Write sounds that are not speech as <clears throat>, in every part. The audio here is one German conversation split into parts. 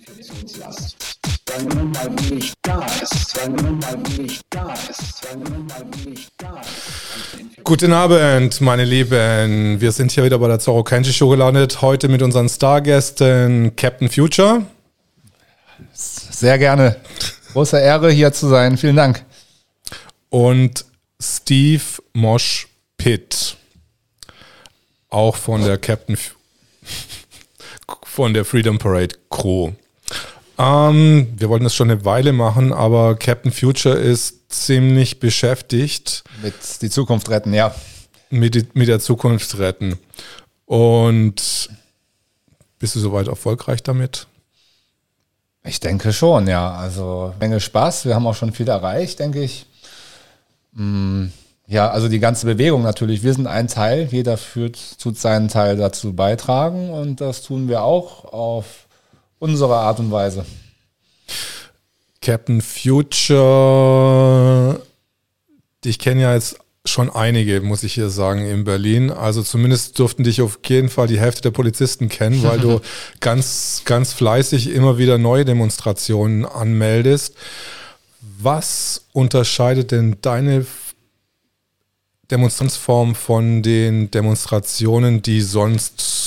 Infektionslast. Weil mal wenig da ist, weil mal wenig da ist, weil mal wenig da ist. Guten Abend, meine Lieben. Wir sind hier wieder bei der Zorro Kenji Show gelandet. Heute mit unseren Stargästen Captain Future. Sehr gerne. Große Ehre, hier zu sein. Vielen Dank. Und Steve Mosh Pitt. Auch von der Captain <laughs> von der Freedom Parade Crew. Ähm, wir wollten das schon eine Weile machen, aber Captain Future ist ziemlich beschäftigt Mit die Zukunft retten, ja. mit, mit der Zukunft retten. Und bist du soweit erfolgreich damit? Ich denke schon, ja. Also Menge Spaß. Wir haben auch schon viel erreicht, denke ich. Mm, Ja, also die ganze Bewegung natürlich. Wir sind ein Teil. Jeder führt, tut seinen Teil dazu beitragen und das tun wir auch auf unsere Art und Weise. Captain Future, ich kenne ja jetzt schon einige, muss ich hier sagen, in Berlin. Also zumindest durften dich auf jeden Fall die Hälfte der Polizisten kennen, weil du <laughs> ganz, ganz fleißig immer wieder neue Demonstrationen anmeldest. Was unterscheidet denn deine Demonstrationsform von den Demonstrationen, die sonst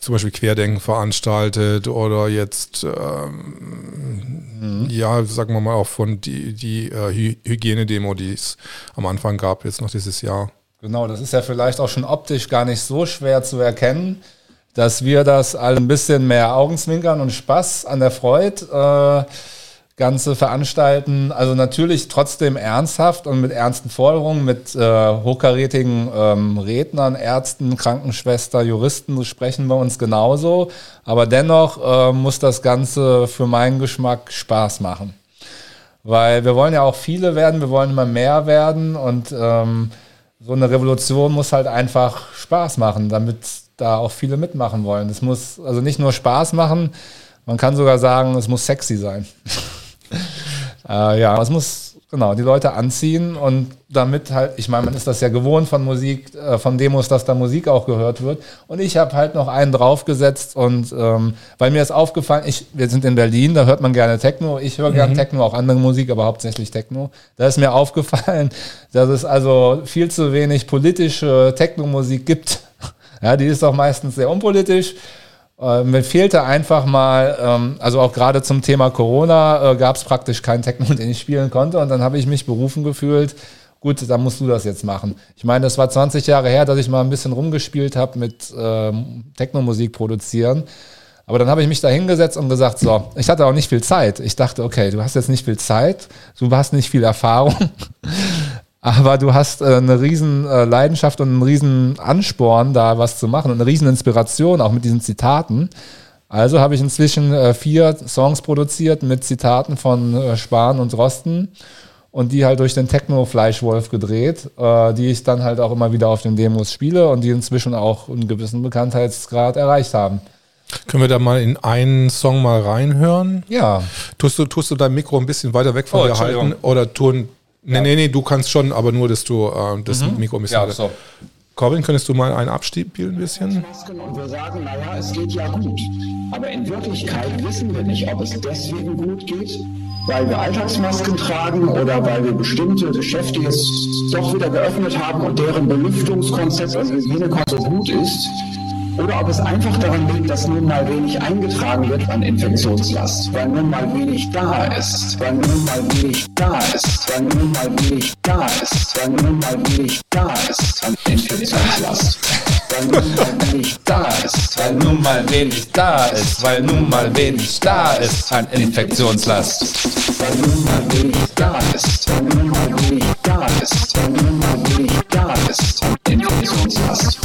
zum Beispiel Querdenken veranstaltet oder jetzt ähm, ja, sagen wir mal auch von die, die äh, Hy Hygienedemo, die es am Anfang gab, jetzt noch dieses Jahr. Genau, das ist ja vielleicht auch schon optisch gar nicht so schwer zu erkennen, dass wir das alle ein bisschen mehr Augenzwinkern und Spaß an der Freude äh, Ganze veranstalten. Also natürlich trotzdem ernsthaft und mit ernsten Forderungen, mit äh, hochkarätigen ähm, Rednern, Ärzten, Krankenschwester, Juristen sprechen wir uns genauso. Aber dennoch äh, muss das Ganze für meinen Geschmack Spaß machen. Weil wir wollen ja auch viele werden, wir wollen immer mehr werden und ähm, so eine Revolution muss halt einfach Spaß machen, damit da auch viele mitmachen wollen. Es muss also nicht nur Spaß machen, man kann sogar sagen, es muss sexy sein. <laughs> <laughs> äh, ja, es muss genau die Leute anziehen und damit halt, ich meine, man ist das ja gewohnt von Musik, äh, von Demos, dass da Musik auch gehört wird. Und ich habe halt noch einen draufgesetzt und ähm, weil mir ist aufgefallen, ich, wir sind in Berlin, da hört man gerne Techno. Ich höre gerne Techno, auch andere Musik, aber hauptsächlich Techno. Da ist mir aufgefallen, <laughs> dass es also viel zu wenig politische Techno-Musik gibt. <laughs> Ja, die ist doch meistens sehr unpolitisch. Äh, mir fehlte einfach mal, ähm, also auch gerade zum Thema Corona äh, gab es praktisch keinen Techno, <laughs> den ich spielen konnte. Und dann habe ich mich berufen gefühlt, gut, dann musst du das jetzt machen. Ich meine, das war 20 Jahre her, dass ich mal ein bisschen rumgespielt habe mit ähm, Techno-Musik produzieren. Aber dann habe ich mich da hingesetzt und gesagt, so, ich hatte auch nicht viel Zeit. Ich dachte, okay, du hast jetzt nicht viel Zeit, du hast nicht viel Erfahrung, <laughs> aber du hast äh, eine riesen äh, Leidenschaft und einen riesen Ansporn, da was zu machen und eine riesen Inspiration, auch mit diesen Zitaten. Also habe ich inzwischen äh, vier Songs produziert mit Zitaten von äh, Spahn und Drosten und die halt durch den Techno-Fleischwolf gedreht, äh, die ich dann halt auch immer wieder auf den Demos spiele und die inzwischen auch einen gewissen Bekanntheitsgrad erreicht haben. Können wir da mal in einen Song mal reinhören? Ja, Tust du, tust du dein Mikro ein bisschen weiter weg von Oh, dir halten? Oder tun. Nee, nee, nee, du kannst schon, aber nur, dass du äh, das Mikro ein bisschen ja so. Corbin, könntest du mal einen abspielen ein bisschen? Masken und wir sagen, naja, es geht ja gut. Aber in Wirklichkeit wissen wir nicht, ob es deswegen gut geht, weil wir Alltagsmasken tragen oder weil wir bestimmte Geschäfte jetzt doch wieder geöffnet haben und deren Belüftungskonzept und Hygienekonzept so gut ist. Oder ob es einfach daran liegt, dass nun mal wenig eingetragen wird an Infektionslast, weil nun mal wenig da ist, weil nun mal wenig da ist, weil nun mal wenig da ist, weil nun mal wenig da ist an Infektionslast. Weil nun mal wenig da ist, Weil nun mal wenig da ist, weil nun mal wenig da ist an Infektionslast. weil nun mal wenig da ist, weil nun mal wenig da ist, weil nun mal wenig da ist an Infektionslast.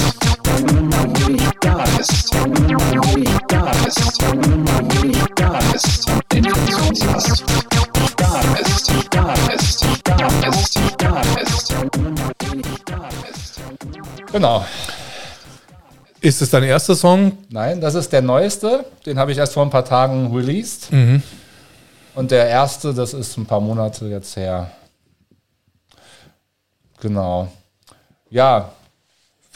Genau. Ist es dein erster Song? Nein, das ist der neueste. Den habe ich erst vor ein paar Tagen released. Und der erste, das ist ein paar Monate jetzt her. Genau. Ja,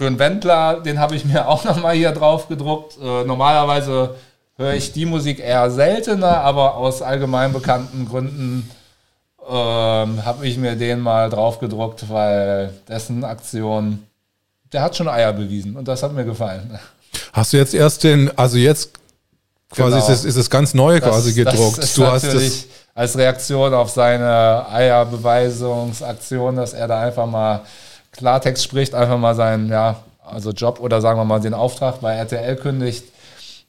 für einen Wendler, den habe ich mir <laughs> auch nochmal hier drauf gedruckt. Äh, normalerweise höre ich die Musik eher seltener, aber aus allgemein bekannten Gründen ähm, habe ich mir den mal draufgedruckt, weil dessen Aktion, der hat schon Eier bewiesen und das hat mir gefallen. <laughs> Hast du jetzt erst den, also jetzt quasi genau. ist, es, ist es ganz neu das, quasi gedruckt. Das du hast es als Reaktion auf seine Eierbeweisungsaktion, dass er da einfach mal Klartext spricht, einfach mal seinen ja, also Job oder sagen wir mal den Auftrag bei RTL kündigt.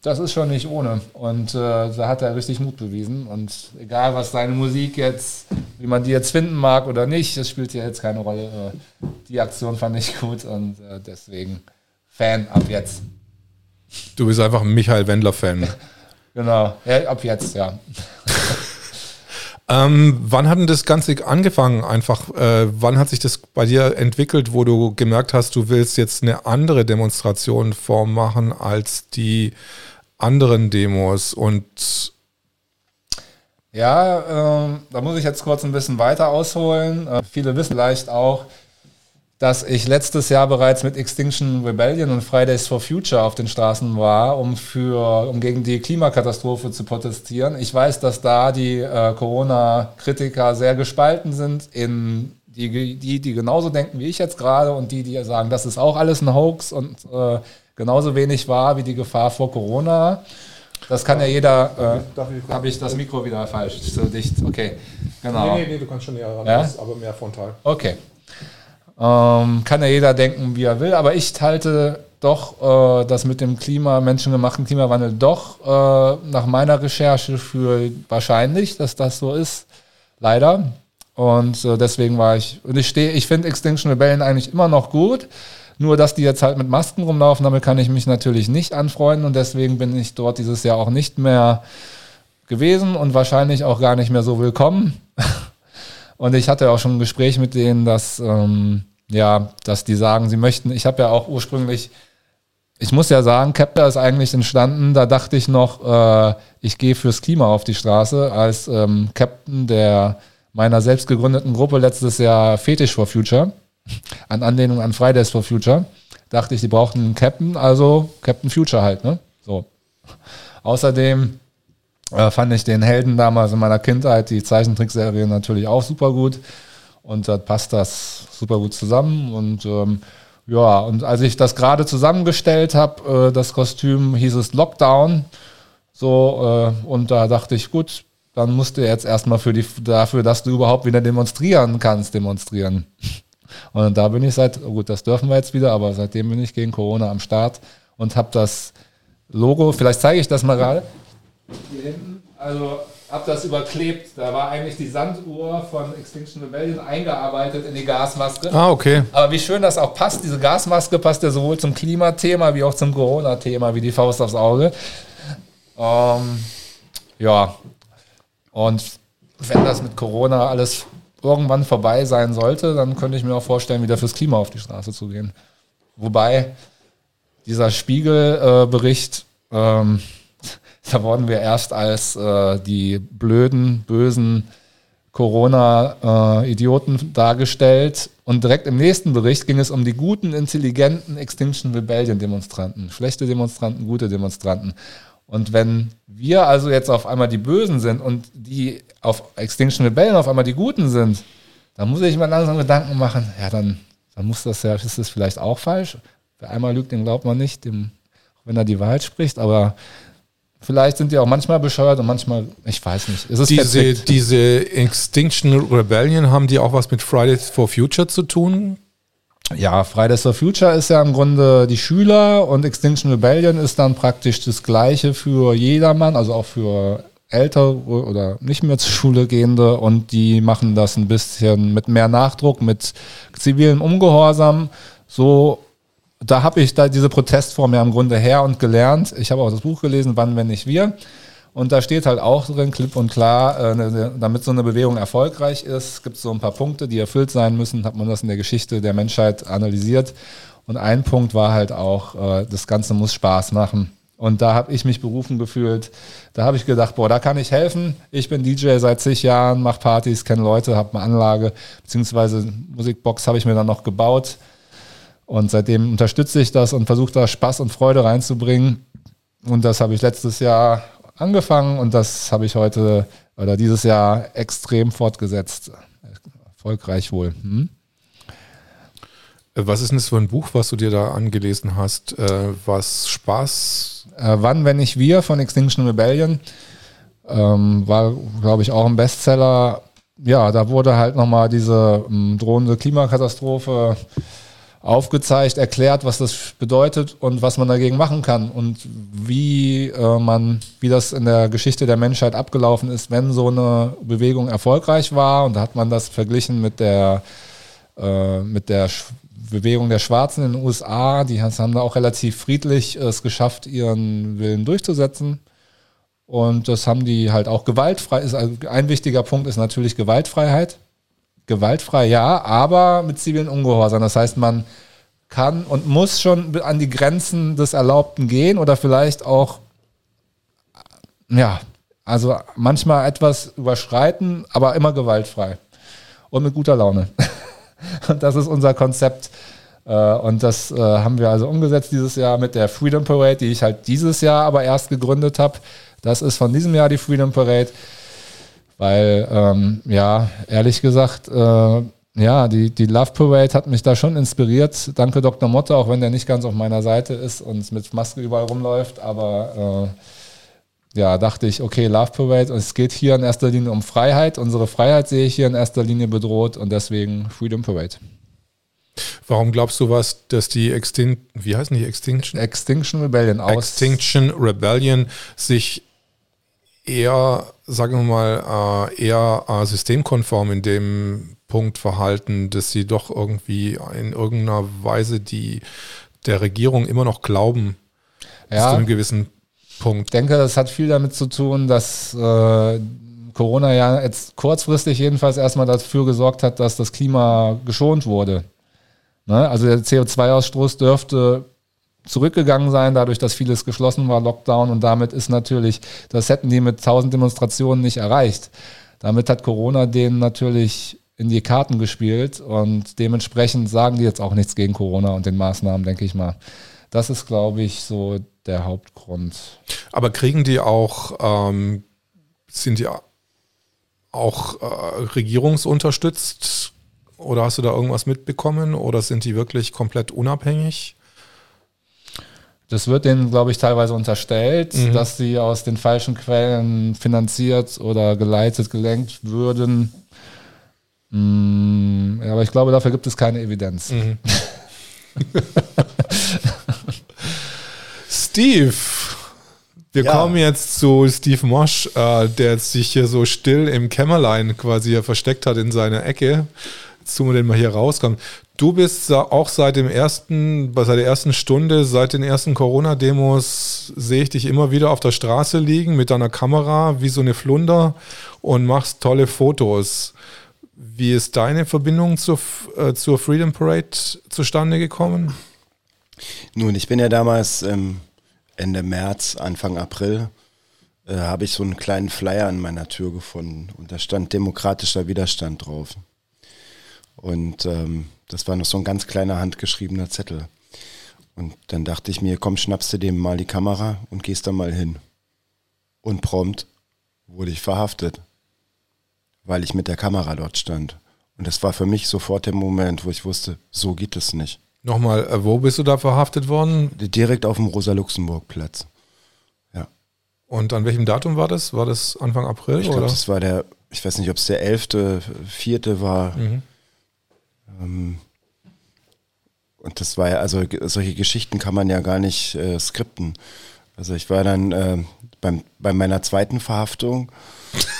Das ist schon nicht ohne. Und äh, da hat er richtig Mut bewiesen. Und egal, was seine Musik jetzt, wie man die jetzt finden mag oder nicht, das spielt ja jetzt keine Rolle. Äh, die Aktion fand ich <laughs> gut und äh, deswegen Fan ab jetzt. Du bist einfach ein Michael Wendler-Fan. <laughs> genau, ja, ab jetzt, ja. Ähm, wann hat denn das Ganze angefangen? Einfach, äh, wann hat sich das bei dir entwickelt, wo du gemerkt hast, du willst jetzt eine andere Demonstration vormachen als die anderen Demos und ja, äh, da muss ich jetzt kurz ein bisschen weiter ausholen. Äh, viele wissen vielleicht auch, dass ich letztes Jahr bereits mit Extinction Rebellion und Fridays for Future auf den Straßen war, um für, um gegen die Klimakatastrophe zu protestieren. Ich weiß, dass da die äh, Corona-Kritiker sehr gespalten sind in die, die, die genauso denken wie ich jetzt gerade und die, die sagen, das ist auch alles ein Hoax und äh, genauso wenig wahr wie die Gefahr vor Corona. Das kann ja jeder. Äh, Habe ich das Mikro wieder falsch? So dicht. Okay, genau. Nee, nee, nee, du kannst schon näher ran, ja? aber mehr frontal. Okay. Ähm, kann ja jeder denken, wie er will, aber ich halte doch äh, das mit dem Klima, menschengemachten Klimawandel doch äh, nach meiner Recherche für wahrscheinlich, dass das so ist. Leider. Und äh, deswegen war ich, und ich stehe, ich finde Extinction Rebellion eigentlich immer noch gut. Nur, dass die jetzt halt mit Masken rumlaufen, damit kann ich mich natürlich nicht anfreunden und deswegen bin ich dort dieses Jahr auch nicht mehr gewesen und wahrscheinlich auch gar nicht mehr so willkommen. <laughs> Und ich hatte auch schon ein Gespräch mit denen, dass, ähm, ja, dass die sagen, sie möchten, ich habe ja auch ursprünglich, ich muss ja sagen, Kepler ist eigentlich entstanden, da dachte ich noch, äh, ich gehe fürs Klima auf die Straße als ähm, Captain der meiner selbst gegründeten Gruppe letztes Jahr Fetish for Future, an Anlehnung an Fridays for Future, dachte ich, die brauchten einen Captain, also Captain Future halt, ne? So. Außerdem äh, fand ich den Helden damals in meiner Kindheit, die Zeichentrickserie natürlich auch super gut. Und da passt das super gut zusammen. Und ähm, ja, und als ich das gerade zusammengestellt habe, äh, das Kostüm, hieß es Lockdown. So, äh, und da dachte ich, gut, dann musst du jetzt erstmal für die, dafür, dass du überhaupt wieder demonstrieren kannst, demonstrieren. <laughs> Und da bin ich seit, gut, das dürfen wir jetzt wieder, aber seitdem bin ich gegen Corona am Start und habe das Logo, vielleicht zeige ich das mal gerade. Hier hinten, also habe das überklebt. Da war eigentlich die Sanduhr von Extinction Rebellion eingearbeitet in die Gasmaske. Ah, okay. Aber wie schön das auch passt. Diese Gasmaske passt ja sowohl zum Klimathema wie auch zum Corona-Thema wie die Faust aufs Auge. Ähm, ja. Und wenn das mit Corona alles irgendwann vorbei sein sollte, dann könnte ich mir auch vorstellen, wieder fürs Klima auf die Straße zu gehen. Wobei dieser Spiegelbericht äh, ähm, da wurden wir erst als äh, die blöden, bösen Corona-Idioten äh, dargestellt. Und direkt im nächsten Bericht ging es um die guten, intelligenten Extinction Rebellion-Demonstranten. Schlechte Demonstranten, gute Demonstranten. Und wenn wir also jetzt auf einmal die Bösen sind und die auf Extinction Rebellion auf einmal die Guten sind, dann muss ich mir langsam Gedanken machen, ja, dann, dann muss das ja, ist das vielleicht auch falsch. Wer einmal lügt, den glaubt man nicht, dem, wenn er die Wahrheit spricht, aber Vielleicht sind die auch manchmal bescheuert und manchmal, ich weiß nicht. Es diese, diese Extinction Rebellion, haben die auch was mit Fridays for Future zu tun? Ja, Fridays for Future ist ja im Grunde die Schüler und Extinction Rebellion ist dann praktisch das Gleiche für jedermann, also auch für ältere oder nicht mehr zur Schule gehende und die machen das ein bisschen mit mehr Nachdruck, mit zivilem Ungehorsam. So da habe ich da diese Protestform ja im Grunde her und gelernt. Ich habe auch das Buch gelesen, Wann, wenn nicht wir. Und da steht halt auch drin, klipp und klar, äh, ne, ne, damit so eine Bewegung erfolgreich ist, gibt es so ein paar Punkte, die erfüllt sein müssen, hat man das in der Geschichte der Menschheit analysiert. Und ein Punkt war halt auch, äh, das Ganze muss Spaß machen. Und da habe ich mich berufen gefühlt. Da habe ich gedacht, boah, da kann ich helfen. Ich bin DJ seit zig Jahren, mache Partys, kenne Leute, habe eine Anlage, beziehungsweise Musikbox habe ich mir dann noch gebaut und seitdem unterstütze ich das und versuche da Spaß und Freude reinzubringen. Und das habe ich letztes Jahr angefangen und das habe ich heute oder dieses Jahr extrem fortgesetzt. Erfolgreich wohl. Hm? Was ist denn das für ein Buch, was du dir da angelesen hast, äh, was Spaß? Äh, Wann, wenn nicht wir von Extinction Rebellion. Ähm, war, glaube ich, auch ein Bestseller. Ja, da wurde halt nochmal diese ähm, drohende Klimakatastrophe aufgezeigt, erklärt, was das bedeutet und was man dagegen machen kann und wie äh, man, wie das in der Geschichte der Menschheit abgelaufen ist, wenn so eine Bewegung erfolgreich war. Und da hat man das verglichen mit der äh, mit der Bewegung der Schwarzen in den USA. Die haben da auch relativ friedlich es geschafft, ihren Willen durchzusetzen. Und das haben die halt auch gewaltfrei. Ist also ein wichtiger Punkt ist natürlich Gewaltfreiheit. Gewaltfrei, ja, aber mit zivilen Ungehorsam. Das heißt, man kann und muss schon an die Grenzen des Erlaubten gehen oder vielleicht auch, ja, also manchmal etwas überschreiten, aber immer gewaltfrei und mit guter Laune. <laughs> Und das ist unser Konzept. Äh, und das äh, haben wir also umgesetzt dieses Jahr mit der Freedom Parade, die ich halt dieses Jahr aber erst gegründet habe. Das ist von diesem Jahr die Freedom Parade. Weil, ähm, ja, ehrlich gesagt, äh, ja, die, die Love Parade hat mich da schon inspiriert. Danke Dr. Motte, auch wenn der nicht ganz auf meiner Seite ist und mit Maske überall rumläuft. Aber äh, ja, dachte ich, okay, Love Parade. Und es geht hier in erster Linie um Freiheit. Unsere Freiheit sehe ich hier in erster Linie bedroht und deswegen Freedom Parade. Warum glaubst du was, dass die Extin wie heißen die Extinction? Extinction Rebellion aus. Extinction Rebellion sich eher, sagen wir mal, äh, eher äh, systemkonform in dem Punkt verhalten, dass sie doch irgendwie in irgendeiner Weise die der Regierung immer noch glauben, bis zu Ja, einem gewissen Punkt. Ich denke, das hat viel damit zu tun, dass äh, Corona ja jetzt kurzfristig jedenfalls erstmal dafür gesorgt hat, dass das Klima geschont wurde. Ne? Also der CO2-Ausstoß dürfte zurückgegangen sein, dadurch, dass vieles geschlossen war, Lockdown und damit ist natürlich, das hätten die mit tausend Demonstrationen nicht erreicht. Damit hat Corona denen natürlich in die Karten gespielt und dementsprechend sagen die jetzt auch nichts gegen Corona und den Maßnahmen, denke ich mal. Das ist, glaube ich, so der Hauptgrund. Aber kriegen die auch, ähm, sind die auch äh, regierungsunterstützt? Oder hast du da irgendwas mitbekommen? Oder sind die wirklich komplett unabhängig? Das wird denen, glaube ich, teilweise unterstellt, Mhm. dass sie aus den falschen Quellen finanziert oder geleitet, gelenkt würden. Ja, aber ich glaube, dafür gibt es keine Evidenz. Mhm. <laughs> Steve, wir Ja. kommen jetzt zu Steve Mosch, äh, der sich hier so still im Kämmerlein quasi versteckt hat in seiner Ecke. Jetzt tun wir hier rauskommen. Du bist auch seit dem ersten, seit der ersten Stunde, seit den ersten Corona-Demos sehe ich dich immer wieder auf der Straße liegen mit deiner Kamera wie so eine Flunder und machst tolle Fotos. Wie ist deine Verbindung zur, äh, zur Freedom Parade zustande gekommen? Nun, ich bin ja damals ähm, Ende März, Anfang April, äh, habe ich so einen kleinen Flyer an meiner Tür gefunden und da stand demokratischer Widerstand drauf. Und ähm, das war noch so ein ganz kleiner handgeschriebener Zettel. Und dann dachte ich mir, komm, schnappst du dem mal die Kamera und gehst da mal hin. Und prompt wurde ich verhaftet, weil ich mit der Kamera dort stand. Und das war für mich sofort der Moment, wo ich wusste, so geht es nicht. Nochmal, äh, wo bist du da verhaftet worden? Direkt auf dem Rosa-Luxemburg-Platz. Ja. Und an welchem Datum war das? War das Anfang April? Ich glaube, das war der, ich weiß nicht, ob es der 11., 4. war. Mhm. Ähm, und das war ja, also solche Geschichten kann man ja gar nicht äh, skripten. Also ich war dann äh, beim, bei meiner zweiten Verhaftung,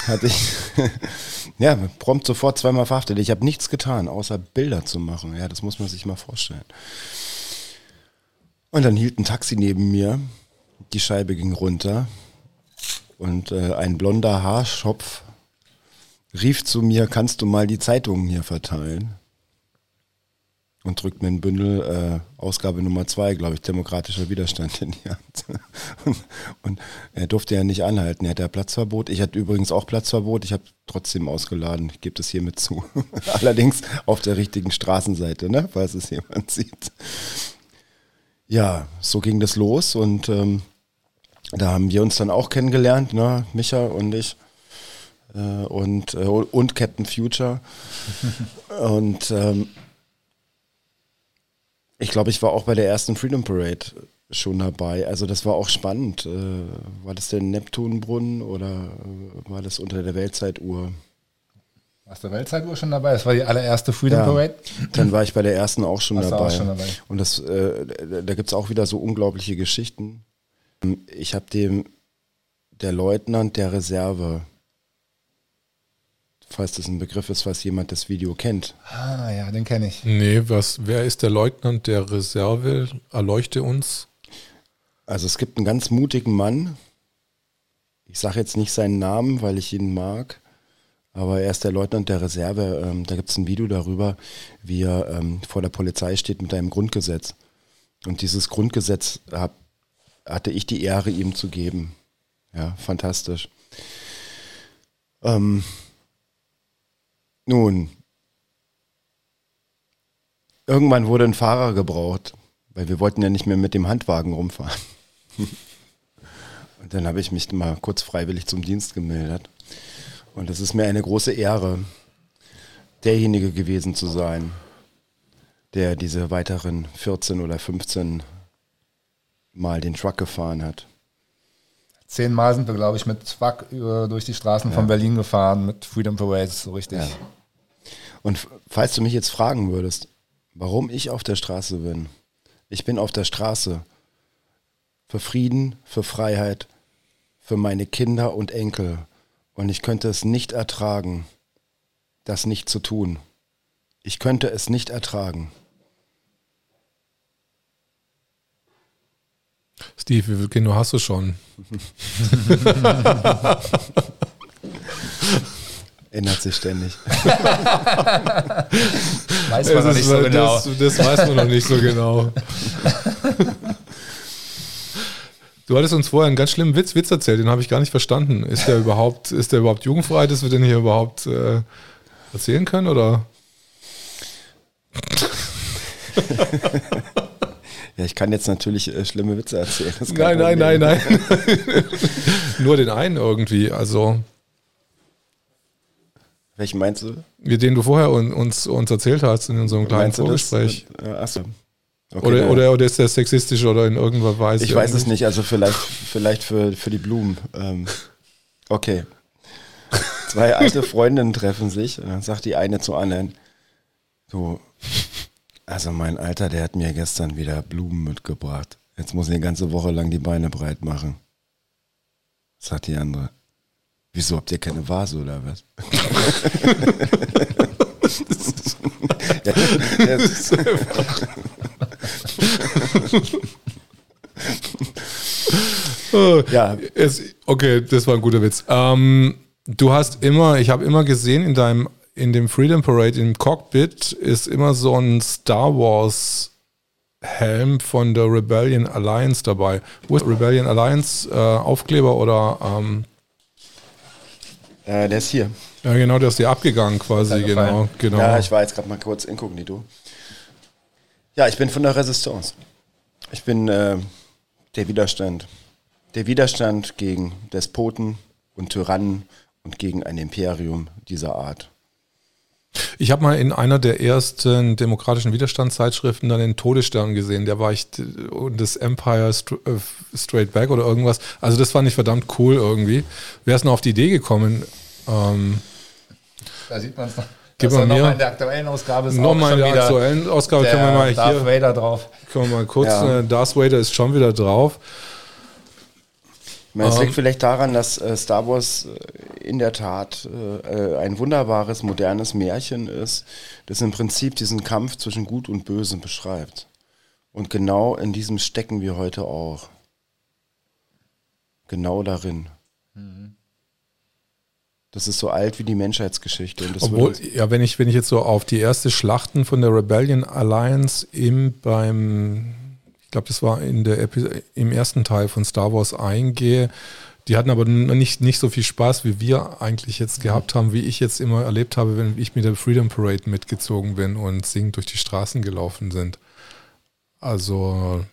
hatte ich <laughs> ja prompt sofort zweimal verhaftet. Ich habe nichts getan, außer Bilder zu machen. Ja, das muss man sich mal vorstellen. Und dann hielt ein Taxi neben mir, die Scheibe ging runter und äh, ein blonder Haarschopf rief zu mir, kannst du mal die Zeitungen hier verteilen? Und drückt mir ein Bündel, äh, Ausgabe Nummer zwei, glaube ich, demokratischer Widerstand in die Hand. <laughs> und, und er durfte ja nicht anhalten, er hat ja Platzverbot. Ich hatte übrigens auch Platzverbot, ich habe trotzdem ausgeladen, ich gebe das hiermit zu. <laughs> Allerdings auf der richtigen Straßenseite, ne? falls es jemand <laughs> sieht. Ja, so ging das los und ähm, Da haben wir uns dann auch kennengelernt, ne? Micha und ich äh, und, äh, und Captain Future. und ähm, ich glaube, ich war auch bei der ersten Freedom Parade schon dabei. Also das war auch spannend. Äh, war das der Neptunbrunnen oder äh, war das unter der Weltzeituhr? Warst du der Weltzeituhr schon dabei? Das war die allererste Freedom ja, Parade? Dann war ich bei der ersten auch schon, dabei. Auch schon dabei. Und das, äh, da gibt es auch wieder so unglaubliche Geschichten. Ich habe dem, der Leutnant der Reserve, falls das ein Begriff ist, was jemand das Video kennt. Ah ja, den kenne ich. Nee, was, wer ist der Leutnant der Reserve? Erleuchte uns. Also es gibt einen ganz mutigen Mann. Ich sage jetzt nicht seinen Namen, weil ich ihn mag. Aber er ist der Leutnant der Reserve. Ähm, da gibt es ein Video darüber, wie er ähm, vor der Polizei steht mit einem Grundgesetz. Und dieses Grundgesetz hab, hatte ich die Ehre, ihm zu geben. Ja, fantastisch. Ähm, nun, irgendwann wurde ein Fahrer gebraucht, weil wir wollten ja nicht mehr mit dem Handwagen rumfahren. <laughs> Und dann habe ich mich mal kurz freiwillig zum Dienst gemeldet. Und es ist mir eine große Ehre, derjenige gewesen zu sein, der diese weiteren 14 oder 15 Mal den Truck gefahren hat. Zehnmal sind wir, glaube ich, mit Truck durch die Straßen ja. von Berlin gefahren, mit Freedom Parade, so richtig. Ja. Und falls du mich jetzt fragen würdest, warum ich auf der Straße bin, ich bin auf der Straße für Frieden, für Freiheit, für meine Kinder und Enkel. Und ich könnte es nicht ertragen, das nicht zu tun. Ich könnte es nicht ertragen. Steve, wie viel Kinder hast du schon? <laughs> Ändert sich ständig. <laughs> weiß man noch nicht so genau. Das, das weiß man noch nicht so genau. <laughs> Du hattest uns vorher einen ganz schlimmen Witz, Witz erzählt, den habe ich gar nicht verstanden. Ist der überhaupt, ist der überhaupt jugendfrei, dass wir den hier überhaupt äh, erzählen können? Oder? Ja, ich kann jetzt natürlich äh, schlimme Witze erzählen. Nein, nein, nein, nein, nein. <laughs> Nur den einen irgendwie. Also. Welchen meinst du? Den du vorher uns, uns erzählt hast in unserem kleinen Vorgespräch. Achso. Okay, oder, oder, oder, ist der sexistisch oder in irgendeiner Weise? Ich weiß es nicht, also vielleicht, vielleicht für, für die Blumen. Ähm, okay. Zwei alte Freundinnen treffen sich und dann sagt die eine zur anderen, du, also mein Alter, der hat mir gestern wieder Blumen mitgebracht. Jetzt muss ich eine ganze Woche lang die Beine breit machen. Sagt die andere. Wieso habt ihr keine Vase oder was? ja, das, ja. Es, okay, das war ein guter Witz. Ähm, du hast immer, ich habe immer gesehen in deinem, in dem Freedom Parade im Cockpit ist immer so ein Star Wars Helm von der Rebellion Alliance dabei. Wo ist Rebellion Alliance äh, Aufkleber oder? Ähm, äh, der ist hier. Ja, genau, der ist dir abgegangen quasi, genau, genau. Ja, ich war jetzt gerade mal kurz inkognito. Ja, ich bin von der Resistance. Ich bin äh, der Widerstand. Der Widerstand gegen Despoten und Tyrannen und gegen ein Imperium dieser Art. Ich habe mal in einer der ersten demokratischen Widerstandszeitschriften dann den Todesstern gesehen. Der war ich und das Empire äh, Straight Back oder irgendwas. Also das fand ich verdammt cool irgendwie. Wer ist noch auf die Idee gekommen? Ähm, da sieht man es noch. Gib mal mir. in der aktuellen Ausgabe ist Nochmal in der aktuellen Ausgabe können wir mal Darth hier. Vader drauf. Können wir mal kurz. Ja. Äh, Darth Vader ist schon wieder drauf. Es liegt ähm. vielleicht daran, dass äh, Star Wars äh, in der Tat äh, ein wunderbares, modernes Märchen ist, das im Prinzip diesen Kampf zwischen Gut und Böse beschreibt. Und genau in diesem stecken wir heute auch. Genau darin. Mhm. Das ist so alt wie die Menschheitsgeschichte. Obwohl, ja, wenn ich, wenn ich jetzt so auf die erste Schlachten von der Rebellion Alliance im beim, glaube, das war in der Epi im ersten Teil von Star Wars eingehe, die hatten aber nicht, nicht so viel Spaß, wie wir eigentlich jetzt gehabt haben, wie ich jetzt immer erlebt habe, wenn ich mit der Freedom Parade mitgezogen bin und singend durch die Straßen gelaufen sind. Also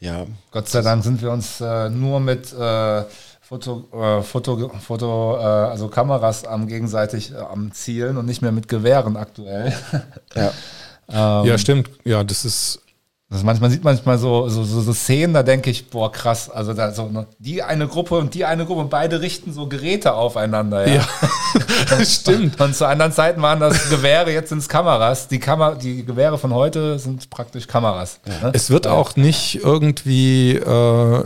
Ja. Gott sei Dank sind wir uns äh, nur mit äh, Foto, äh, Foto, Foto äh, also Kameras am gegenseitig äh, am Zielen und nicht mehr mit Gewehren aktuell. Ja. <laughs> ähm, ja, stimmt. Ja, das ist also manchmal sieht manchmal so, so, so, so Szenen, da denke ich, boah, krass, also da so ne, die eine Gruppe und die eine Gruppe und beide richten so Geräte aufeinander, ja. ja <laughs> <laughs> stimmt. Und, zu anderen Zeiten waren das Gewehre, jetzt sind es Kameras. Die, Kamer die Gewehre von heute sind praktisch Kameras. Ja. Ne? Es wird ja. auch nicht irgendwie äh,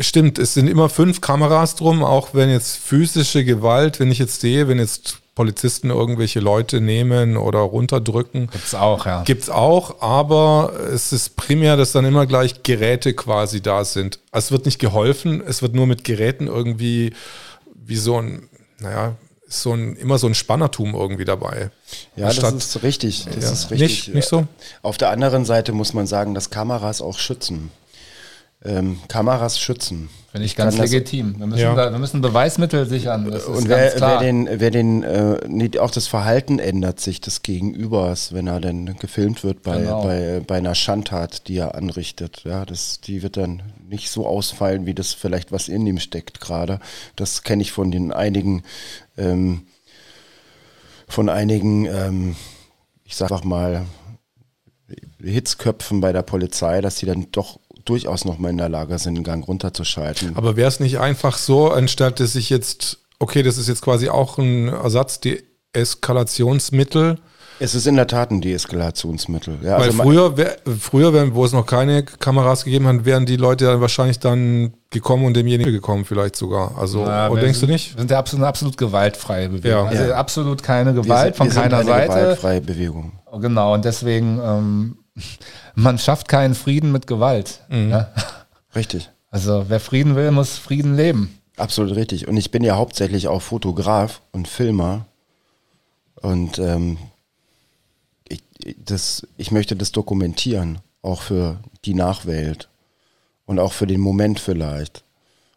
Stimmt, es sind immer fünf Kameras drum, auch wenn jetzt physische Gewalt, wenn ich jetzt sehe, wenn jetzt Polizisten irgendwelche Leute nehmen oder runterdrücken. Gibt's auch, ja. Gibt's auch, aber es ist primär, dass dann immer gleich Geräte quasi da sind. Es wird nicht geholfen, es wird nur mit Geräten irgendwie wie so ein, naja, so ein, immer so ein Spannertum irgendwie dabei. Ja, Statt, das ist richtig. Das ja, ist richtig. Nicht, nicht so? Auf der anderen Seite muss man sagen, dass Kameras auch schützen. Ähm, Kameras schützen. Finde ich ganz legitim. Wir müssen, ja. da, wir müssen Beweismittel sichern. und wer, wer, den, wer den äh, auch das Verhalten ändert sich des Gegenübers, wenn er dann gefilmt wird bei, genau. bei, bei einer Schandtat, die er anrichtet. Ja, das, die wird dann nicht so ausfallen, wie das vielleicht was in ihm steckt gerade. Das kenne ich von den einigen, ähm, von einigen, ähm, ich sag mal, Hitzköpfen bei der Polizei, dass sie dann doch durchaus noch mal in der Lage sind, den Gang runterzuschalten. Aber wäre es nicht einfach so, anstatt dass ich jetzt, okay, das ist jetzt quasi auch ein Ersatz, die Eskalationsmittel. Es ist in der Tat ein Deeskalationsmittel. Ja, Weil also früher, wär, früher, wo es noch keine Kameras gegeben hat, wären die Leute dann wahrscheinlich dann gekommen und demjenigen gekommen vielleicht sogar. Also, Na, und denkst sind, du nicht? Wir sind ja absolut, eine absolut gewaltfreie Bewegung. Ja. Also ja. absolut keine Gewalt wir sind, von keiner eine Seite. gewaltfreie Bewegung. Genau, und deswegen ähm, man schafft keinen Frieden mit Gewalt. Mhm. Ja? Richtig. Also wer Frieden will, muss Frieden leben. Absolut richtig. Und ich bin ja hauptsächlich auch Fotograf und Filmer. Und ähm, ich, das, ich möchte das dokumentieren, auch für die Nachwelt und auch für den Moment vielleicht.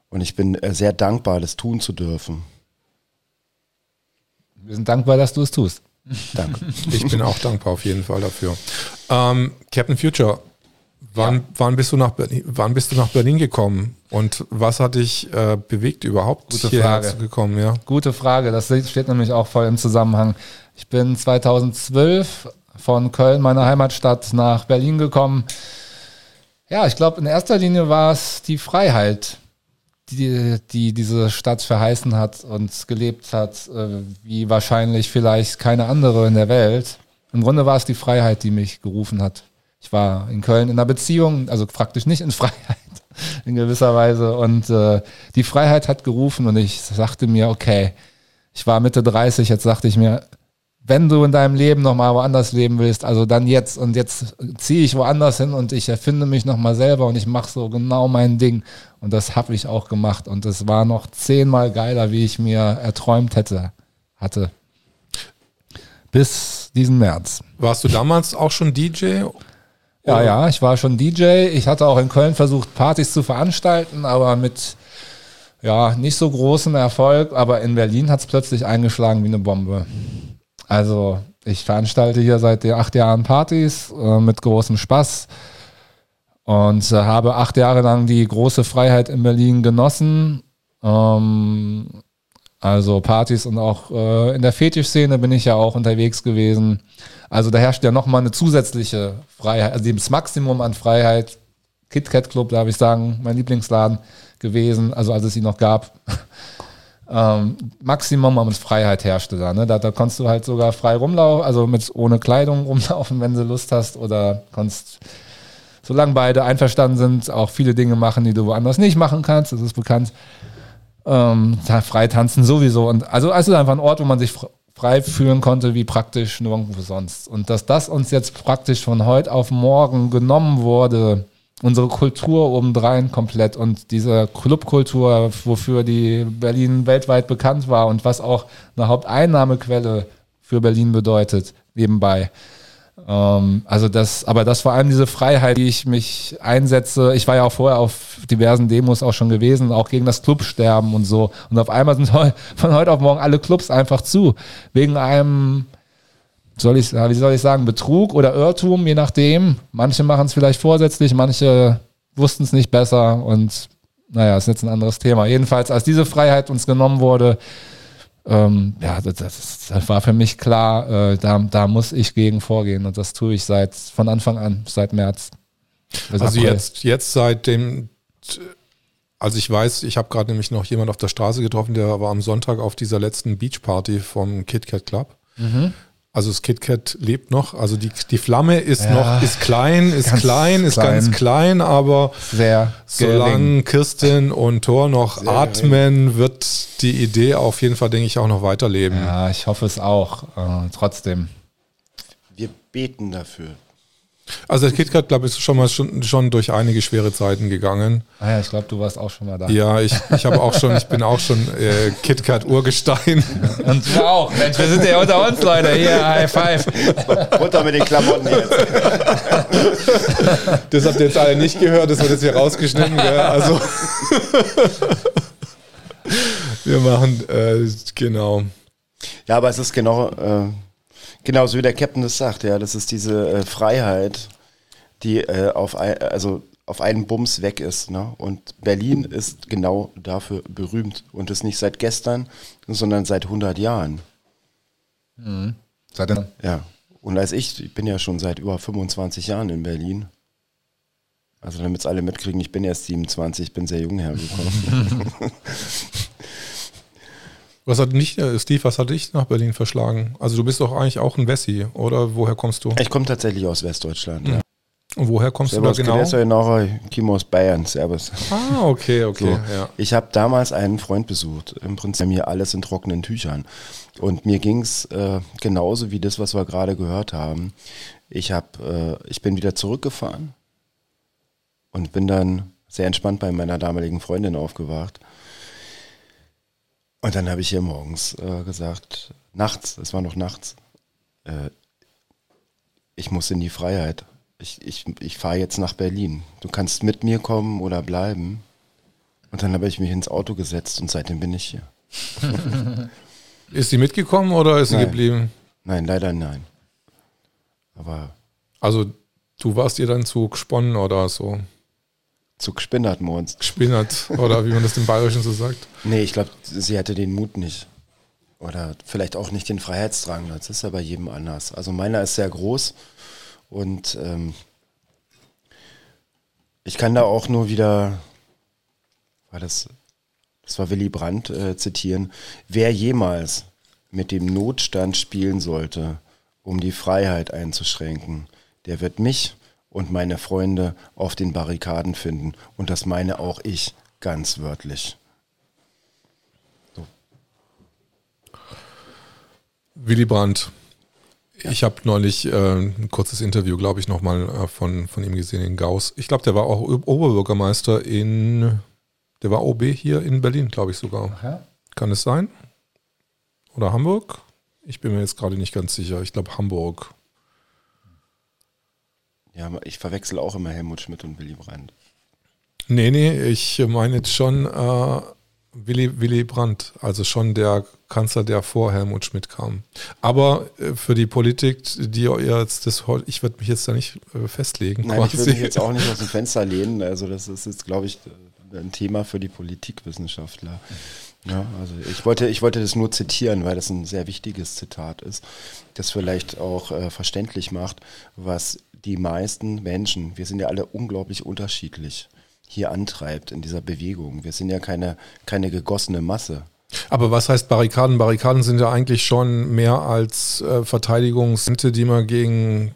Und ich bin äh, sehr dankbar, das tun zu dürfen. Wir sind dankbar, dass du es tust. Danke. Ich bin auch dankbar auf jeden Fall dafür. Ähm, Captain Future, wann, ja. wann, bist du nach Berlin, wann bist du nach Berlin gekommen und was hat dich äh, bewegt überhaupt Gute hierher Frage. zu gekommen? Ja? Gute Frage, das steht nämlich auch voll im Zusammenhang. Ich bin 2012 von Köln, meiner Heimatstadt, nach Berlin gekommen. Ja, ich glaube, in erster Linie war es die Freiheit, die, die diese Stadt verheißen hat und gelebt hat, äh, wie wahrscheinlich vielleicht keine andere in der Welt. Im Grunde war es die Freiheit, die mich gerufen hat. Ich war in Köln in einer Beziehung, also praktisch nicht in <laughs> Freiheit in gewisser Weise. Und äh, die Freiheit hat gerufen und ich sagte mir, okay, ich war Mitte 30, jetzt sagte ich mir, wenn du in deinem Leben nochmal woanders leben willst, also dann jetzt und jetzt ziehe ich woanders hin und ich erfinde mich nochmal selber und ich mache so genau mein Ding. Und das habe ich auch gemacht und es war noch zehnmal geiler, wie ich mir erträumt hätte, hatte. Bis diesen März. Warst du damals auch schon DJ? Ja, ja, ich war schon DJ. Ich hatte auch in Köln versucht, Partys zu veranstalten, aber mit ja, nicht so großem Erfolg. Aber in Berlin hat es plötzlich eingeschlagen wie eine Bombe. Also ich veranstalte hier seit acht Jahren Partys äh, mit großem Spaß und äh, habe acht Jahre lang die große Freiheit in Berlin genossen. Ähm, also Partys und auch äh, in der Fetischszene bin ich ja auch unterwegs gewesen. Also da herrscht ja nochmal eine zusätzliche Freiheit, also das Maximum an Freiheit. KitKat Club, darf ich sagen, mein Lieblingsladen gewesen, also als es ihn noch gab ähm, Maximum an Freiheit herrschte da, ne? da. Da konntest du halt sogar frei rumlaufen, also mit ohne Kleidung rumlaufen, <laughs> wenn du Lust hast, oder konntest, solange beide einverstanden sind, auch viele Dinge machen, die du woanders nicht machen kannst, das ist bekannt. Ähm, frei tanzen sowieso. Und also, also einfach ein Ort, wo man sich frei fühlen konnte, wie praktisch nirgendwo sonst. Und dass das uns jetzt praktisch von heute auf morgen genommen wurde, unsere Kultur obendrein komplett und diese Clubkultur, wofür die Berlin weltweit bekannt war und was auch eine Haupteinnahmequelle für Berlin bedeutet, nebenbei. Ähm, also das, aber das vor allem diese Freiheit, die ich mich einsetze. Ich war ja auch vorher auf diversen Demos auch schon gewesen, auch gegen das Clubsterben und so. Und auf einmal sind <laughs> von heute auf morgen alle Clubs einfach zu. Wegen einem soll ich, wie soll ich sagen, Betrug oder Irrtum, je nachdem. Manche machen es vielleicht vorsätzlich, manche wussten es nicht besser und naja, ist jetzt ein anderes Thema. Jedenfalls, als diese Freiheit uns genommen wurde, ähm, ja, das, das, das, war für mich klar, äh, da, da muss ich gegen vorgehen und das tue ich seit von Anfang an, seit März. Also jetzt, jetzt seit dem, also ich weiß, ich habe gerade nämlich noch jemand auf der Straße getroffen, der war am Sonntag auf dieser letzten Beachparty vom KitKat Club. Mhm. Also das KitKat lebt noch. Also die, die Flamme ist ja, noch, ist klein, ist klein, ist klein. ganz klein, aber Sehr solange Kirsten und Thor noch Sehr atmen, gering. wird die Idee auf jeden Fall, denke ich, auch noch weiterleben. Ja, ich hoffe es auch. Äh, trotzdem. Wir beten dafür. Also der KitKat Club ist schon mal schon, schon durch einige schwere Zeiten gegangen. Ah ja, ich glaube, du warst auch schon mal da. Ja, ich, ich habe auch schon, ich bin auch schon äh, KitKat Urgestein. <laughs> Und du auch. Mensch, wir sind ja unter uns, Leute. Hier, High Five. Runter mit den Klamotten jetzt. <laughs> Das habt ihr jetzt alle nicht gehört, das wird jetzt hier rausgeschnitten. Gell? Also <laughs> wir machen, äh, genau. Ja, aber es ist genau... Äh Genau, so wie der Captain das sagt, ja, das ist diese äh, Freiheit, die äh, auf, ein, also auf einen Bums weg ist. Ne? Und Berlin ist genau dafür berühmt und ist nicht seit gestern, sondern seit 100 Jahren. Mhm. Seit denn? Ja. Und als ich, ich bin ja schon seit über 25 Jahren in Berlin. Also damit es alle mitkriegen, ich bin erst 27, bin sehr jung hergekommen. <laughs> <laughs> Was hat nicht, äh, Steve, was hat dich nach Berlin verschlagen? Also du bist doch eigentlich auch ein Wessi, oder woher kommst du? Ich komme tatsächlich aus Westdeutschland, ja. Und woher kommst Servus, du da genau? Ich noch, komme aus Bayern, servus. Ah, okay, <laughs> okay. So, ja. Ich habe damals einen Freund besucht, im Prinzip mir alles in trockenen Tüchern. Und mir ging es äh, genauso wie das, was wir gerade gehört haben. Ich, hab, äh, ich bin wieder zurückgefahren und bin dann sehr entspannt bei meiner damaligen Freundin aufgewacht und dann habe ich hier morgens äh, gesagt, nachts, es war noch nachts, äh, ich muss in die Freiheit. Ich, ich, ich fahre jetzt nach Berlin. Du kannst mit mir kommen oder bleiben. Und dann habe ich mich ins Auto gesetzt und seitdem bin ich hier. <laughs> ist sie mitgekommen oder ist sie nein. geblieben? Nein, leider nein. Aber. Also, du warst ihr dann zu gesponnen oder so? Zu gespinnert morgens. Gespinnert, oder wie man das im Bayerischen so sagt. Nee, ich glaube, sie hatte den Mut nicht. Oder vielleicht auch nicht den Freiheitsdrang. Das ist ja bei jedem anders. Also meiner ist sehr groß und ähm, ich kann da auch nur wieder, war das, das war Willy Brandt äh, zitieren, wer jemals mit dem Notstand spielen sollte, um die Freiheit einzuschränken, der wird mich und meine Freunde auf den Barrikaden finden. Und das meine auch ich ganz wörtlich. So. Willy Brandt. Ich habe neulich äh, ein kurzes Interview, glaube ich, nochmal äh, von, von ihm gesehen in Gauss. Ich glaube, der war auch Oberbürgermeister in, der war OB hier in Berlin, glaube ich sogar. Aha. Kann es sein? Oder Hamburg? Ich bin mir jetzt gerade nicht ganz sicher. Ich glaube Hamburg. Ja, ich verwechsel auch immer Helmut Schmidt und Willy Brandt. Nee, nee, ich meine jetzt schon äh, Willy, Willy Brandt, also schon der Kanzler, der vor Helmut Schmidt kam. Aber äh, für die Politik, die jetzt das ich würde mich jetzt da nicht äh, festlegen. Nein, quasi. ich würde mich jetzt auch nicht aus dem <laughs> Fenster lehnen. Also das ist jetzt, glaube ich, ein Thema für die Politikwissenschaftler. Ja, also ich wollte, ich wollte das nur zitieren, weil das ein sehr wichtiges Zitat ist, das vielleicht auch äh, verständlich macht, was die meisten Menschen, wir sind ja alle unglaublich unterschiedlich, hier antreibt in dieser Bewegung. Wir sind ja keine, keine gegossene Masse. Aber was heißt Barrikaden? Barrikaden sind ja eigentlich schon mehr als äh, Verteidigungsmittel, die man gegen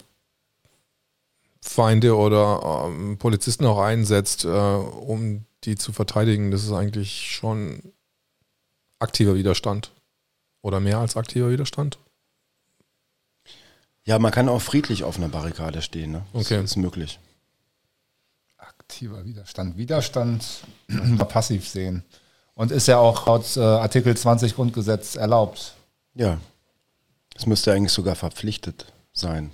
Feinde oder ähm, Polizisten auch einsetzt, äh, um die zu verteidigen. Das ist eigentlich schon aktiver Widerstand. Oder mehr als aktiver Widerstand. Ja, man kann auch friedlich auf einer Barrikade stehen. Ne? Okay. Das ist möglich. Aktiver Widerstand. Widerstand <clears throat> passiv sehen. Und ist ja auch laut äh, Artikel 20 Grundgesetz erlaubt. Ja. Es müsste eigentlich sogar verpflichtet sein.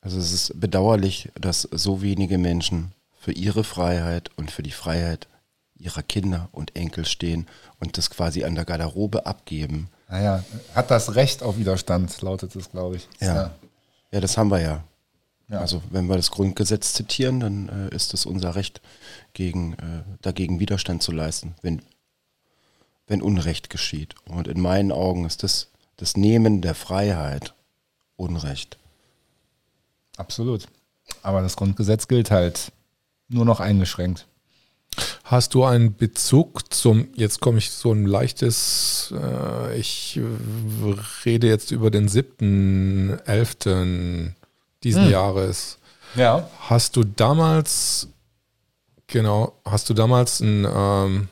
Also es ist bedauerlich, dass so wenige Menschen für ihre Freiheit und für die Freiheit ihrer Kinder und Enkel stehen und das quasi an der Garderobe abgeben. Naja, hat das Recht auf Widerstand, lautet es, glaube ich. Ja. ja. das haben wir ja. Ja. Also wenn wir das Grundgesetz zitieren, dann äh, ist es unser Recht, gegen, äh, dagegen Widerstand zu leisten, wenn, wenn Unrecht geschieht. Und in meinen Augen ist das das Nehmen der Freiheit Unrecht. Absolut. Aber das Grundgesetz gilt halt nur noch eingeschränkt. Hast du einen Bezug zum, jetzt komme ich so ein leichtes, äh, ich rede jetzt über den 7.11. diesen Hm. Jahres. Ja. Hast du damals, genau, hast du damals ein, ähm,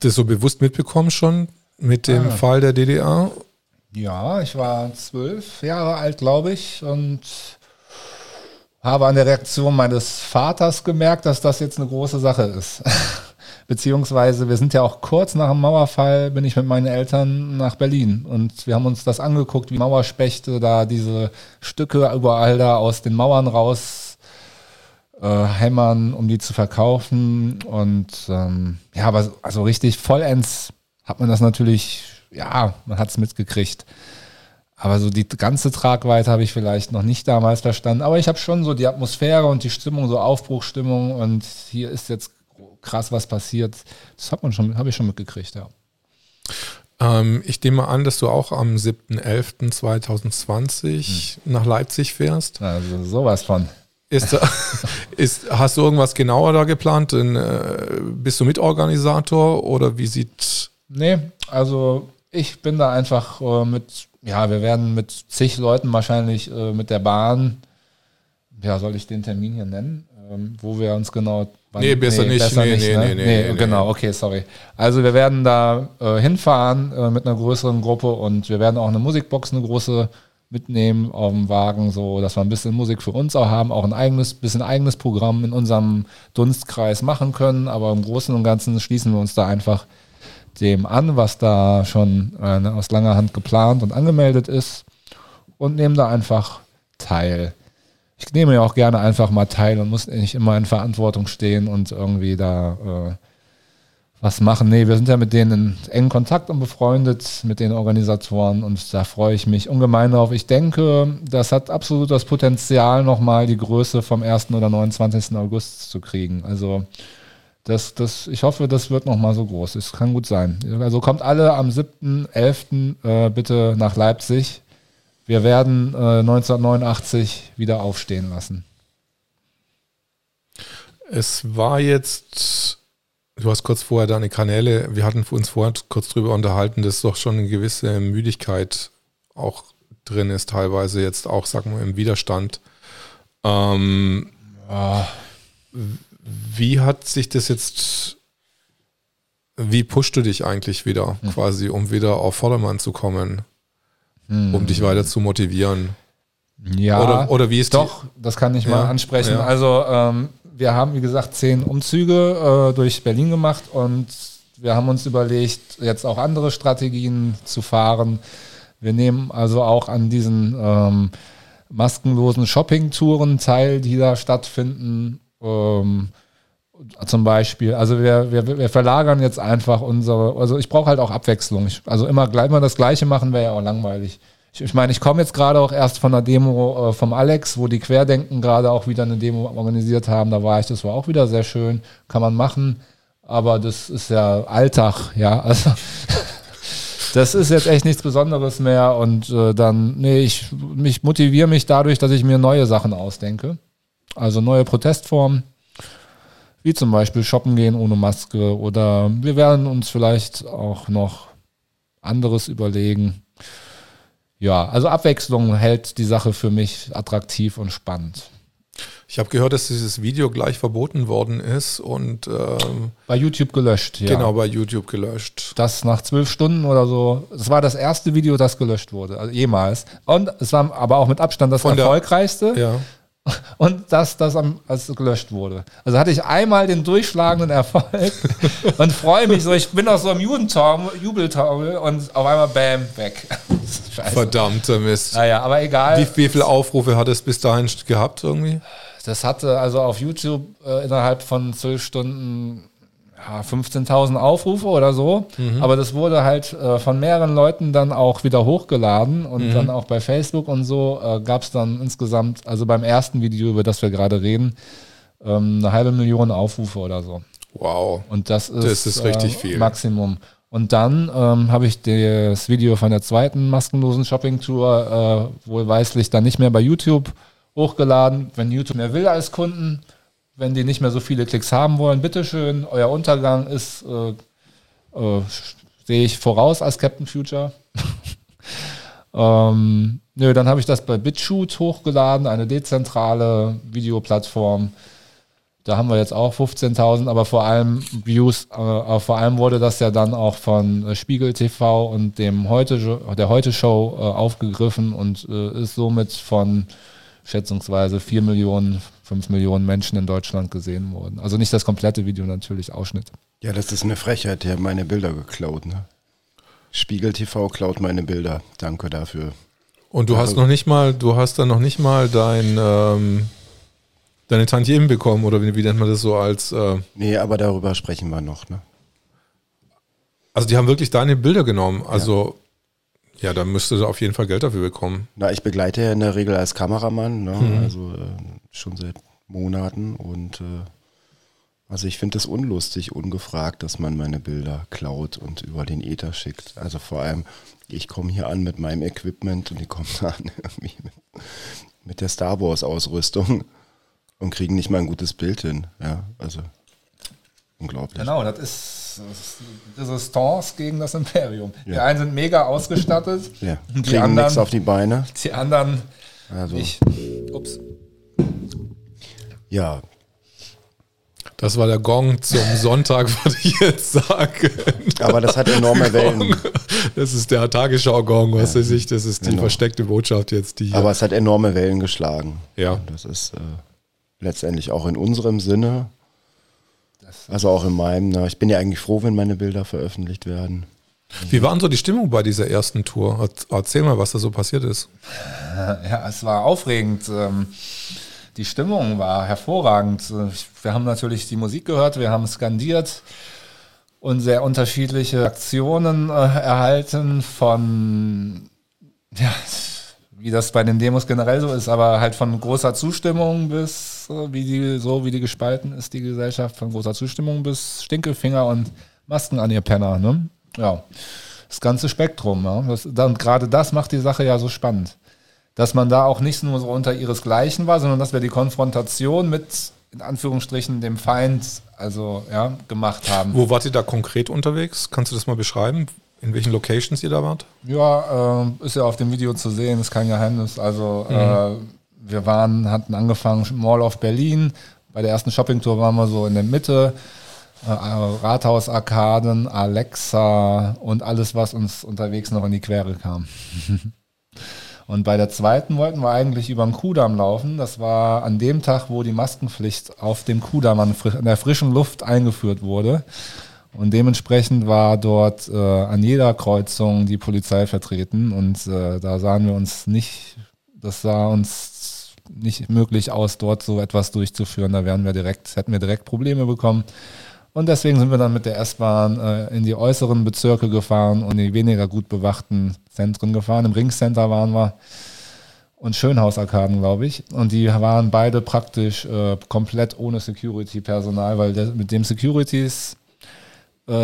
das so bewusst mitbekommen schon mit dem Ah. Fall der DDR? Ja, ich war zwölf Jahre alt, glaube ich, und habe an der Reaktion meines Vaters gemerkt, dass das jetzt eine große Sache ist. <laughs> Beziehungsweise wir sind ja auch kurz nach dem Mauerfall, bin ich mit meinen Eltern nach Berlin und wir haben uns das angeguckt, wie Mauerspechte da diese Stücke überall da aus den Mauern raus äh, hämmern, um die zu verkaufen. Und ähm, ja, aber so- also richtig vollends hat man das natürlich, ja, man hat es mitgekriegt. Aber so die ganze Tragweite habe ich vielleicht noch nicht damals verstanden. Aber ich habe schon so die Atmosphäre und die Stimmung, so Aufbruchstimmung und hier ist jetzt krass was passiert. Das hat man schon, habe ich schon mitgekriegt, ja. Ähm, ich nehme an, dass du auch am 7.11.2020 nach Leipzig fährst. Also sowas von. Ist, <laughs> ist, hast du irgendwas genauer da geplant? Äh, bist du Mitorganisator oder wie sieht. Nee, also ich bin da einfach äh, mit, ja, wir werden mit zig Leuten wahrscheinlich äh, mit der Bahn, ja, soll ich den Termin hier nennen, ähm, wo wir uns genau. wann- Nee, besser nicht. Nee, nee, nee, nee, nee, genau, okay, sorry. Also wir werden da äh, hinfahren äh, mit einer größeren Gruppe und wir werden auch eine Musikbox, eine große mitnehmen auf dem Wagen, so dass wir ein bisschen Musik für uns auch haben, auch ein eigenes, bisschen eigenes Programm in unserem Dunstkreis machen können, aber im Großen und Ganzen schließen wir uns da einfach dem an, was da schon äh, aus langer Hand geplant und angemeldet ist und nehmen da einfach teil. Ich nehme ja auch gerne einfach mal teil und muss nicht immer in Verantwortung stehen und irgendwie da äh, was machen. Nee, wir sind ja mit denen in engen Kontakt und befreundet, mit den Organisatoren und da freue ich mich ungemein drauf. Ich denke, das hat absolut das Potenzial, nochmal die Größe vom 1. oder 29. August zu kriegen. Also das, das, ich hoffe, das wird nochmal so groß. Es kann gut sein. Also kommt alle am 7.11. Äh, bitte nach Leipzig. Wir werden äh, 1989 wieder aufstehen lassen. Es war jetzt. Du hast kurz vorher deine Kanäle, wir hatten uns vorher kurz drüber unterhalten, dass doch schon eine gewisse Müdigkeit auch drin ist, teilweise jetzt auch, sagen wir, im Widerstand. Ähm, Wie hat sich das jetzt, wie pusht du dich eigentlich wieder, quasi, um wieder auf Vordermann zu kommen, um dich weiter zu motivieren? Ja, Oder- oder wie ist die- Doch, das kann ich mal Ja, ansprechen. ja. Also ähm, wir haben, wie gesagt, zehn Umzüge äh, durch Berlin gemacht und wir haben uns überlegt, jetzt auch andere Strategien zu fahren. Wir nehmen also auch an diesen ähm, maskenlosen Shopping-Touren teil, die da stattfinden. Ähm, zum Beispiel. Also wir, wir, wir verlagern jetzt einfach unsere, also ich brauche halt auch Abwechslung. Ich, also immer gleich mal das Gleiche machen wäre ja auch langweilig. Ich, ich meine, ich komme jetzt gerade auch erst von einer Demo äh, vom Alex, wo die Querdenken gerade auch wieder eine Demo organisiert haben. Da war ich, das war auch wieder sehr schön. Kann man machen. Aber das ist ja Alltag, ja. <laughs> Also das ist jetzt echt nichts Besonderes mehr. Und äh, dann, nee, ich mich motiviere mich dadurch, dass ich mir neue Sachen ausdenke. Also neue Protestformen wie zum Beispiel shoppen gehen ohne Maske oder wir werden uns vielleicht auch noch anderes überlegen. Ja, also Abwechslung hält die Sache für mich attraktiv und spannend. Ich habe gehört, dass dieses Video gleich verboten worden ist und ähm, Bei YouTube gelöscht, ja. genau bei YouTube gelöscht. Das nach zwölf Stunden oder so. Es war das erste Video, das gelöscht wurde, also jemals. Und es war aber auch mit Abstand das Von der- erfolgreichste. Ja. Und dass das am, als gelöscht wurde. Also hatte ich einmal den durchschlagenden Erfolg <laughs> und freue mich so, ich bin auch so im Jubeltaumel und auf einmal bam, weg. <laughs> Scheiße. Verdammter Mist. Naja, aber egal. Wie, wie viele Aufrufe hat es bis dahin gehabt irgendwie? das hatte also auf YouTube äh, innerhalb von zwölf Stunden ja, 15.000 Aufrufe oder so. Mhm. Aber das wurde halt äh, von mehreren Leuten dann auch wieder hochgeladen und mhm. dann auch bei Facebook und so äh, gab es dann insgesamt, also beim ersten Video, über das wir gerade reden, ähm, eine halbe Million Aufrufe oder so. Wow. Und das ist, das ist richtig äh, viel. Maximum. Und dann ähm, habe ich das Video von der zweiten maskenlosen Shopping-Tour äh, wohlweislich dann nicht mehr bei YouTube hochgeladen. Wenn YouTube mehr will als Kunden, wenn die nicht mehr so viele Klicks haben wollen, bitteschön, euer Untergang ist, äh, äh, sehe ich voraus als Captain Future. <laughs> ähm, nö, dann habe ich das bei BitShoot hochgeladen, eine dezentrale Videoplattform. Da haben wir jetzt auch 15.000, aber vor allem Views, äh, vor allem wurde das ja dann auch von äh, Spiegel TV und dem Heute, der Heute Show äh, aufgegriffen und äh, ist somit von schätzungsweise 4 Millionen, 5 Millionen Menschen in Deutschland gesehen worden. Also nicht das komplette Video, natürlich Ausschnitt. Ja, das ist eine Frechheit, der hat meine Bilder geklaut. Ne? Spiegel TV klaut meine Bilder. Danke dafür. Und du hast also noch nicht mal, du hast dann noch nicht mal dein ähm, deine Tantiemen bekommen oder wie, wie, nennt man das so als? Äh nee, aber darüber sprechen wir noch. Ne? Also die haben wirklich deine Bilder genommen. Also ja, da müsste du auf jeden Fall Geld dafür bekommen. Na, ich begleite ja in der Regel als Kameramann, ne? mhm. also äh, schon seit Monaten und äh, also ich finde es unlustig, ungefragt, dass man meine Bilder klaut und über den Ether schickt. Also vor allem, ich komme hier an mit meinem Equipment und die kommen <laughs> an irgendwie mit, mit der Star Wars Ausrüstung und kriegen nicht mal ein gutes Bild hin. Ja, also unglaublich. Genau, das ist Resistance gegen das Imperium. Ja. Die einen sind mega ausgestattet. <laughs> Ja. Die Kriegen anderen, nichts auf die Beine. Die anderen. Also. Ich, ups. Ja. Das war der Gong zum <laughs> Sonntag, würde ich jetzt sagen. Aber das hat enorme <laughs> Wellen. Das ist der Tagesschau-Gong, was ja. weiß ich. Das ist die genau. versteckte Botschaft jetzt. Die Aber es hat enorme Wellen geschlagen. Ja. Das ist äh, letztendlich auch in unserem Sinne also auch in meinem. Na, ich bin ja eigentlich froh, wenn meine Bilder veröffentlicht werden. Wie war denn so die Stimmung bei dieser ersten Tour? Erzähl mal, was da so passiert ist. <laughs> Ja, es war aufregend. Ähm, die Stimmung war hervorragend. Wir haben natürlich die Musik gehört, wir haben skandiert und sehr unterschiedliche Aktionen äh, erhalten von ja, wie das bei den Demos generell so ist, aber halt von großer Zustimmung bis, wie die, so wie die gespalten ist, die Gesellschaft, von großer Zustimmung bis Stinkefinger und Masken an ihr Penner, ne? Ja. Das ganze Spektrum, ja. Das, dann, gerade das macht die Sache ja so spannend. Dass man da auch nicht nur so unter ihresgleichen war, sondern dass wir die Konfrontation mit, in Anführungsstrichen, dem Feind, also, ja, gemacht haben. Wo wart ihr da konkret unterwegs? Kannst du das mal beschreiben? In welchen Locations ihr da wart? Ja, äh, ist ja auf dem Video zu sehen, ist kein Geheimnis. Also mhm. äh, wir waren, hatten angefangen Mall of Berlin. Bei der ersten Shoppingtour waren wir so in der Mitte. Äh, Rathausarkaden, Alexa und alles, was uns unterwegs noch in die Quere kam. <laughs> und bei der zweiten wollten wir eigentlich über den Kudamm laufen. Das war an dem Tag, wo die Maskenpflicht auf dem Kudamm an der frischen Luft eingeführt wurde. Und dementsprechend war dort äh, an jeder Kreuzung die Polizei vertreten und äh, da sahen wir uns nicht, das sah uns nicht möglich aus, dort so etwas durchzuführen. Da wären wir direkt, hätten wir direkt Probleme bekommen. Und deswegen sind wir dann mit der S-Bahn äh, in die äußeren Bezirke gefahren und in die weniger gut bewachten Zentren gefahren. Im Ringcenter waren wir und Schönhausarkaden, glaube ich. Und die waren beide praktisch äh, komplett ohne Security-Personal, weil der, mit dem Securities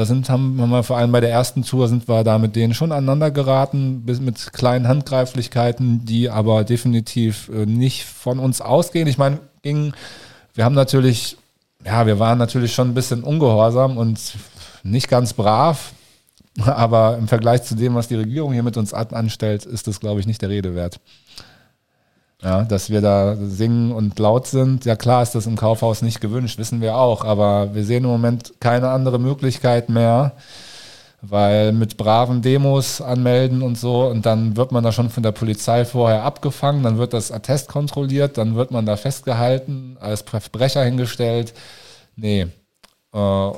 sind, haben, haben wir vor allem bei der ersten Tour sind wir da mit denen schon aneinander geraten, bis mit kleinen Handgreiflichkeiten, die aber definitiv äh, nicht von uns ausgehen. Ich meine, ging, wir haben natürlich, ja, wir waren natürlich schon ein bisschen ungehorsam und nicht ganz brav, <laughs> aber im Vergleich zu dem, was die Regierung hier mit uns anstellt, ist das, glaube ich, nicht der Rede wert. Ja, dass wir da singen und laut sind. Ja, klar ist das im Kaufhaus nicht gewünscht, wissen wir auch, aber wir sehen im Moment keine andere Möglichkeit mehr, weil mit braven Demos anmelden und so und dann wird man da schon von der Polizei vorher abgefangen, dann wird das Attest kontrolliert, dann wird man da festgehalten, als Verbrecher hingestellt. Nee, äh,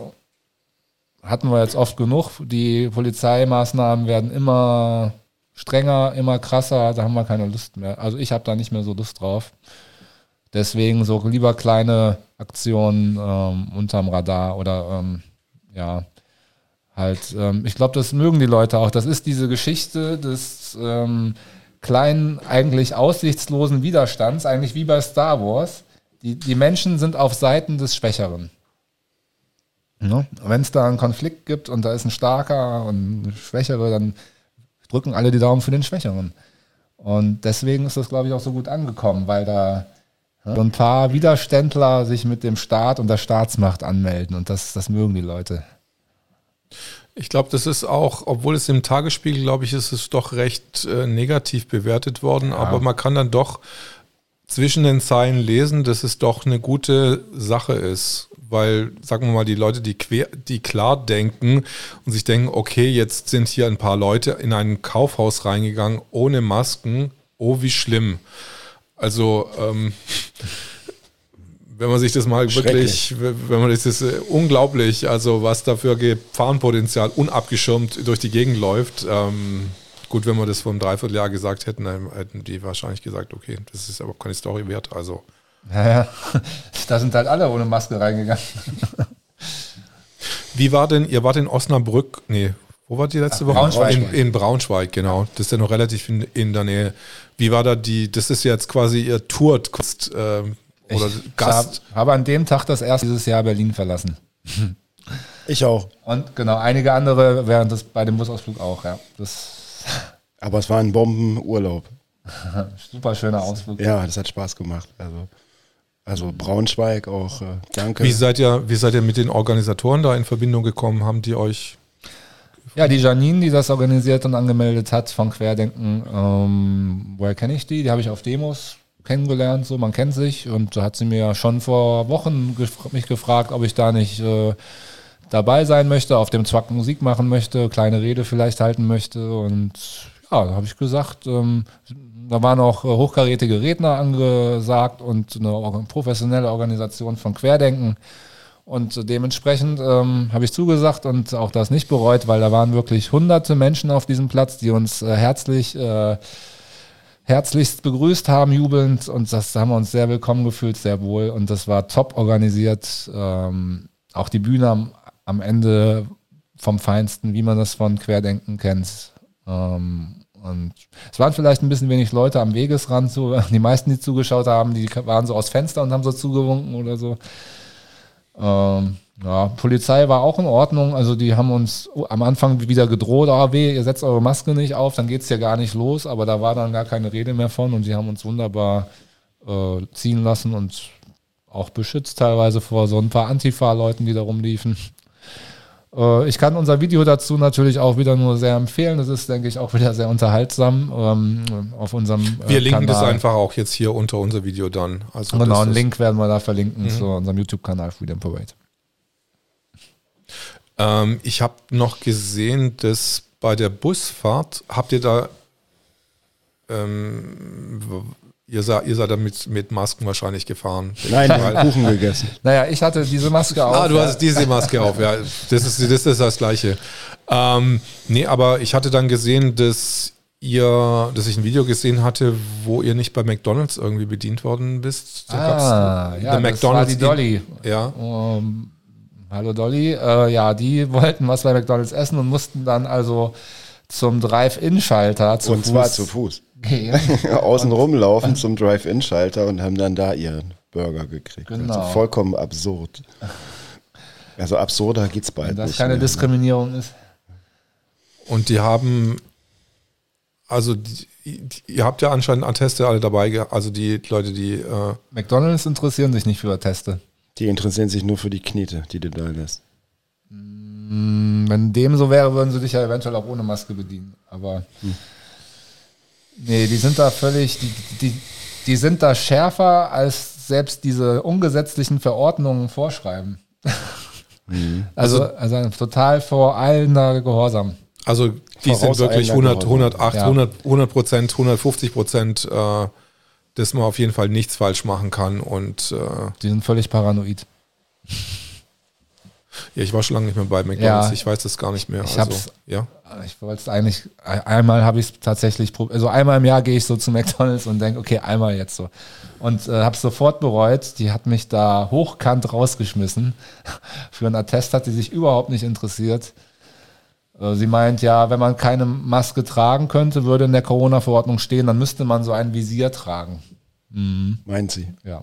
hatten wir jetzt oft genug. Die Polizeimaßnahmen werden immer strenger, immer krasser, da haben wir keine Lust mehr. Also ich habe da nicht mehr so Lust drauf. Deswegen so lieber kleine Aktionen ähm, unterm Radar oder ähm, ja, halt, ähm, ich glaube, das mögen die Leute auch. Das ist diese Geschichte des ähm, kleinen, eigentlich aussichtslosen Widerstands, eigentlich wie bei Star Wars. Die, die Menschen sind auf Seiten des Schwächeren. Ne? Wenn es da einen Konflikt gibt und da ist ein starker und ein schwächere, dann drücken alle die Daumen für den Schwächeren. Und deswegen ist das, glaube ich, auch so gut angekommen, weil da so ein paar Widerständler sich mit dem Staat und der Staatsmacht anmelden und das, das mögen die Leute. Ich glaube, das ist auch, obwohl es im Tagesspiegel, glaube ich, ist es doch recht äh, negativ bewertet worden, ja. aber man kann dann doch zwischen den Zeilen lesen, dass es doch eine gute Sache ist, weil, sagen wir mal, die Leute, die, quer, die klar denken und sich denken, okay, jetzt sind hier ein paar Leute in ein Kaufhaus reingegangen ohne Masken, oh, wie schlimm. Also, ähm, wenn man sich das mal wirklich, wenn man das ist äh, unglaublich, also was da für Gefahrenpotenzial unabgeschirmt durch die Gegend läuft. Ähm, gut, wenn wir das vor einem Dreivierteljahr gesagt hätten, dann hätten die wahrscheinlich gesagt, okay, das ist aber keine Story wert. Also. Ja, ja. <laughs> da sind halt alle ohne Maske reingegangen. Wie war denn, ihr wart in Osnabrück, nee, wo war die letzte Woche? Braunschweig. In, in, Braunschweig, genau. Das ist ja noch relativ in, in, der Nähe. Wie war da die, das ist jetzt quasi ihr Tour äh, oder ich Gast? Hab, habe an dem Tag das erste dieses Jahr Berlin verlassen. <laughs> Ich auch. Und genau, einige andere während das bei dem Busausflug auch, ja. Das Aber es war ein Bombenurlaub. <laughs> Super schöner Ausflug. Ja, das hat Spaß gemacht. Also, also Braunschweig auch, äh, danke. Wie seid, ihr, wie seid ihr mit den Organisatoren da in Verbindung gekommen? Haben die euch ja, die Janine, die das organisiert und angemeldet hat von Querdenken, ähm, woher kenne ich die? Die habe ich auf Demos kennengelernt, so man kennt sich und da hat sie mir schon vor Wochen gef mich gefragt, ob ich da nicht äh, dabei sein möchte, auf dem Zwack Musik machen möchte, kleine Rede vielleicht halten möchte und ja, da habe ich gesagt, ähm, da waren auch hochkarätige Redner angesagt und eine professionelle Organisation von Querdenken. Und dementsprechend ähm, habe ich zugesagt und auch das nicht bereut, weil da waren wirklich hunderte Menschen auf diesem Platz, die uns äh, herzlich, äh, herzlichst begrüßt haben, jubelnd. Und das da haben wir uns sehr willkommen gefühlt, sehr wohl. Und das war top organisiert. Ähm, auch die Bühne am, am, Ende vom Feinsten, wie man das von Querdenken kennt. Ähm, und es waren vielleicht ein bisschen wenig Leute am Wegesrand. So, <laughs> die meisten, die zugeschaut haben, die waren so aus Fenster und haben so zugewunken oder so. Ähm, ja, Polizei war auch in Ordnung. Also die haben uns am Anfang wieder gedroht, ah weh, ihr setzt eure Maske nicht auf, dann geht's hier gar nicht los. Aber da war dann gar keine Rede mehr von und die haben uns wunderbar äh, ziehen lassen und auch beschützt teilweise vor so ein paar Antifa-Leuten, die da rumliefen. Äh, ich kann unser Video dazu natürlich auch wieder nur sehr empfehlen. Das ist, denke ich, auch wieder sehr unterhaltsam ähm, auf unserem äh, Wir linken Kanal. das einfach auch jetzt hier unter unser Video dann. Also genau, einen Link werden wir da verlinken mhm. zu unserem YouTube-Kanal Freedom Parade. Ähm, ich habe noch gesehen, dass bei der Busfahrt, habt ihr da ähm, Ihr, sah, ihr seid damit mit Masken wahrscheinlich gefahren. Nein, Kuchen gegessen. <laughs> Naja, ich hatte diese Maske auf. Ah, du ja. hast diese Maske auf, ja. Das ist das, ist das Gleiche. Ähm, nee, aber ich hatte dann gesehen, dass ihr, dass ich ein Video gesehen hatte, wo ihr nicht bei McDonalds irgendwie bedient worden bist. Da ah, ja, das war die Dolly. Ja. Um, hallo Dolly. Äh, ja, die <laughs> wollten was bei McDonalds essen und mussten dann also zum Drive-In-Schalter zu und Fuß. Und zwar zu Fuß. <laughs> Außen rumlaufen zum Drive-In-Schalter und haben dann da ihren Burger gekriegt. Also genau. Also vollkommen absurd. Also absurder geht's bald. Wenn das nicht keine mehr. Diskriminierung ist. Und die haben, also die, die, ihr habt ja anscheinend Atteste alle dabei, also die Leute, die. Äh McDonalds interessieren sich nicht für Atteste. Die interessieren sich nur für die Knete, die du da lässt. Mm, wenn dem so wäre, würden sie dich ja eventuell auch ohne Maske bedienen. Aber. Hm. Nee, die sind da völlig, die, die, die sind da schärfer, als selbst diese ungesetzlichen Verordnungen vorschreiben. <laughs> Mhm. Also, also, also total vor allen Gehorsam. Also die sind wirklich 100, 108, ja. 100, 100 Prozent, 150 Prozent, äh, dass man auf jeden Fall nichts falsch machen kann und äh, die sind völlig paranoid. Ja, ich war schon lange nicht mehr bei McDonalds. Ja, ich weiß das gar nicht mehr. Ich, also, ja? ich wollte es eigentlich, einmal habe ich es tatsächlich, also einmal im Jahr gehe ich so zu McDonalds und denke, okay, einmal jetzt so. Und äh, habe es sofort bereut. Die hat mich da hochkant rausgeschmissen. <laughs> Für einen Attest hat sie sich überhaupt nicht interessiert. Äh, sie meint, ja, wenn man keine Maske tragen könnte, würde in der Corona-Verordnung stehen, dann müsste man so ein Visier tragen. Mhm. Meint sie? Ja.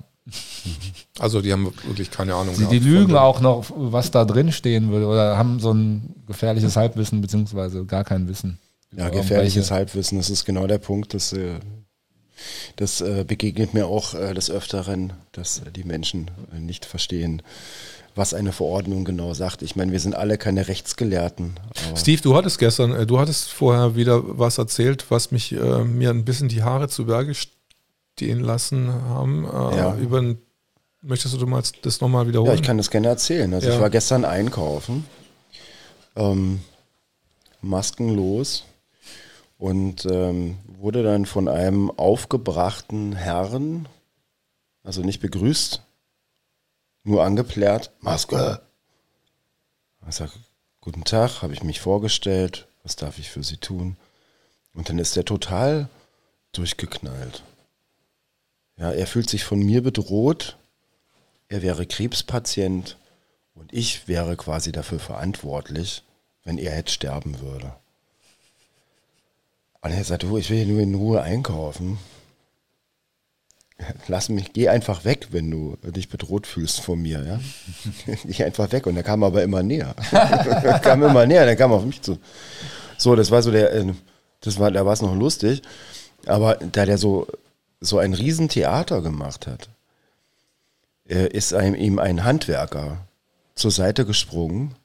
Also die haben wirklich keine Ahnung. Sie, die lügen auch noch, was da drin stehen würde oder haben so ein gefährliches Halbwissen beziehungsweise gar kein Wissen. Ja, gefährliches Halbwissen, das ist genau der Punkt, dass äh, das äh, begegnet mir auch äh, des Öfteren, dass die Menschen nicht verstehen, was eine Verordnung genau sagt. Ich meine, wir sind alle keine Rechtsgelehrten. Steve, du hattest gestern, du hattest vorher wieder was erzählt, was mich äh, mir ein bisschen die Haare zu Berge stehen lassen haben. Äh, ja. über möchtest du mal das nochmal wiederholen? Ja, ich kann das gerne erzählen. Also ja. ich war gestern einkaufen, ähm, maskenlos und ähm, wurde dann von einem aufgebrachten Herrn, also nicht begrüßt, nur angeplärt, Maske. Ich sage, guten Tag, habe ich mich vorgestellt, was darf ich für Sie tun? Und dann ist er total durchgeknallt. Ja, er fühlt sich von mir bedroht. Er wäre Krebspatient und ich wäre quasi dafür verantwortlich, wenn er jetzt sterben würde. Und er sagt, oh, ich will hier nur in Ruhe einkaufen. Lass mich, geh einfach weg, wenn du dich bedroht fühlst von mir, ja. <laughs> geh einfach weg. Und er kam aber immer näher. er <laughs> kam immer näher, der kam auf mich zu. So, das war so der, äh, das war, da war es noch lustig. Aber da der so so ein Riesentheater gemacht hat, ist einem, ihm ein Handwerker zur Seite gesprungen,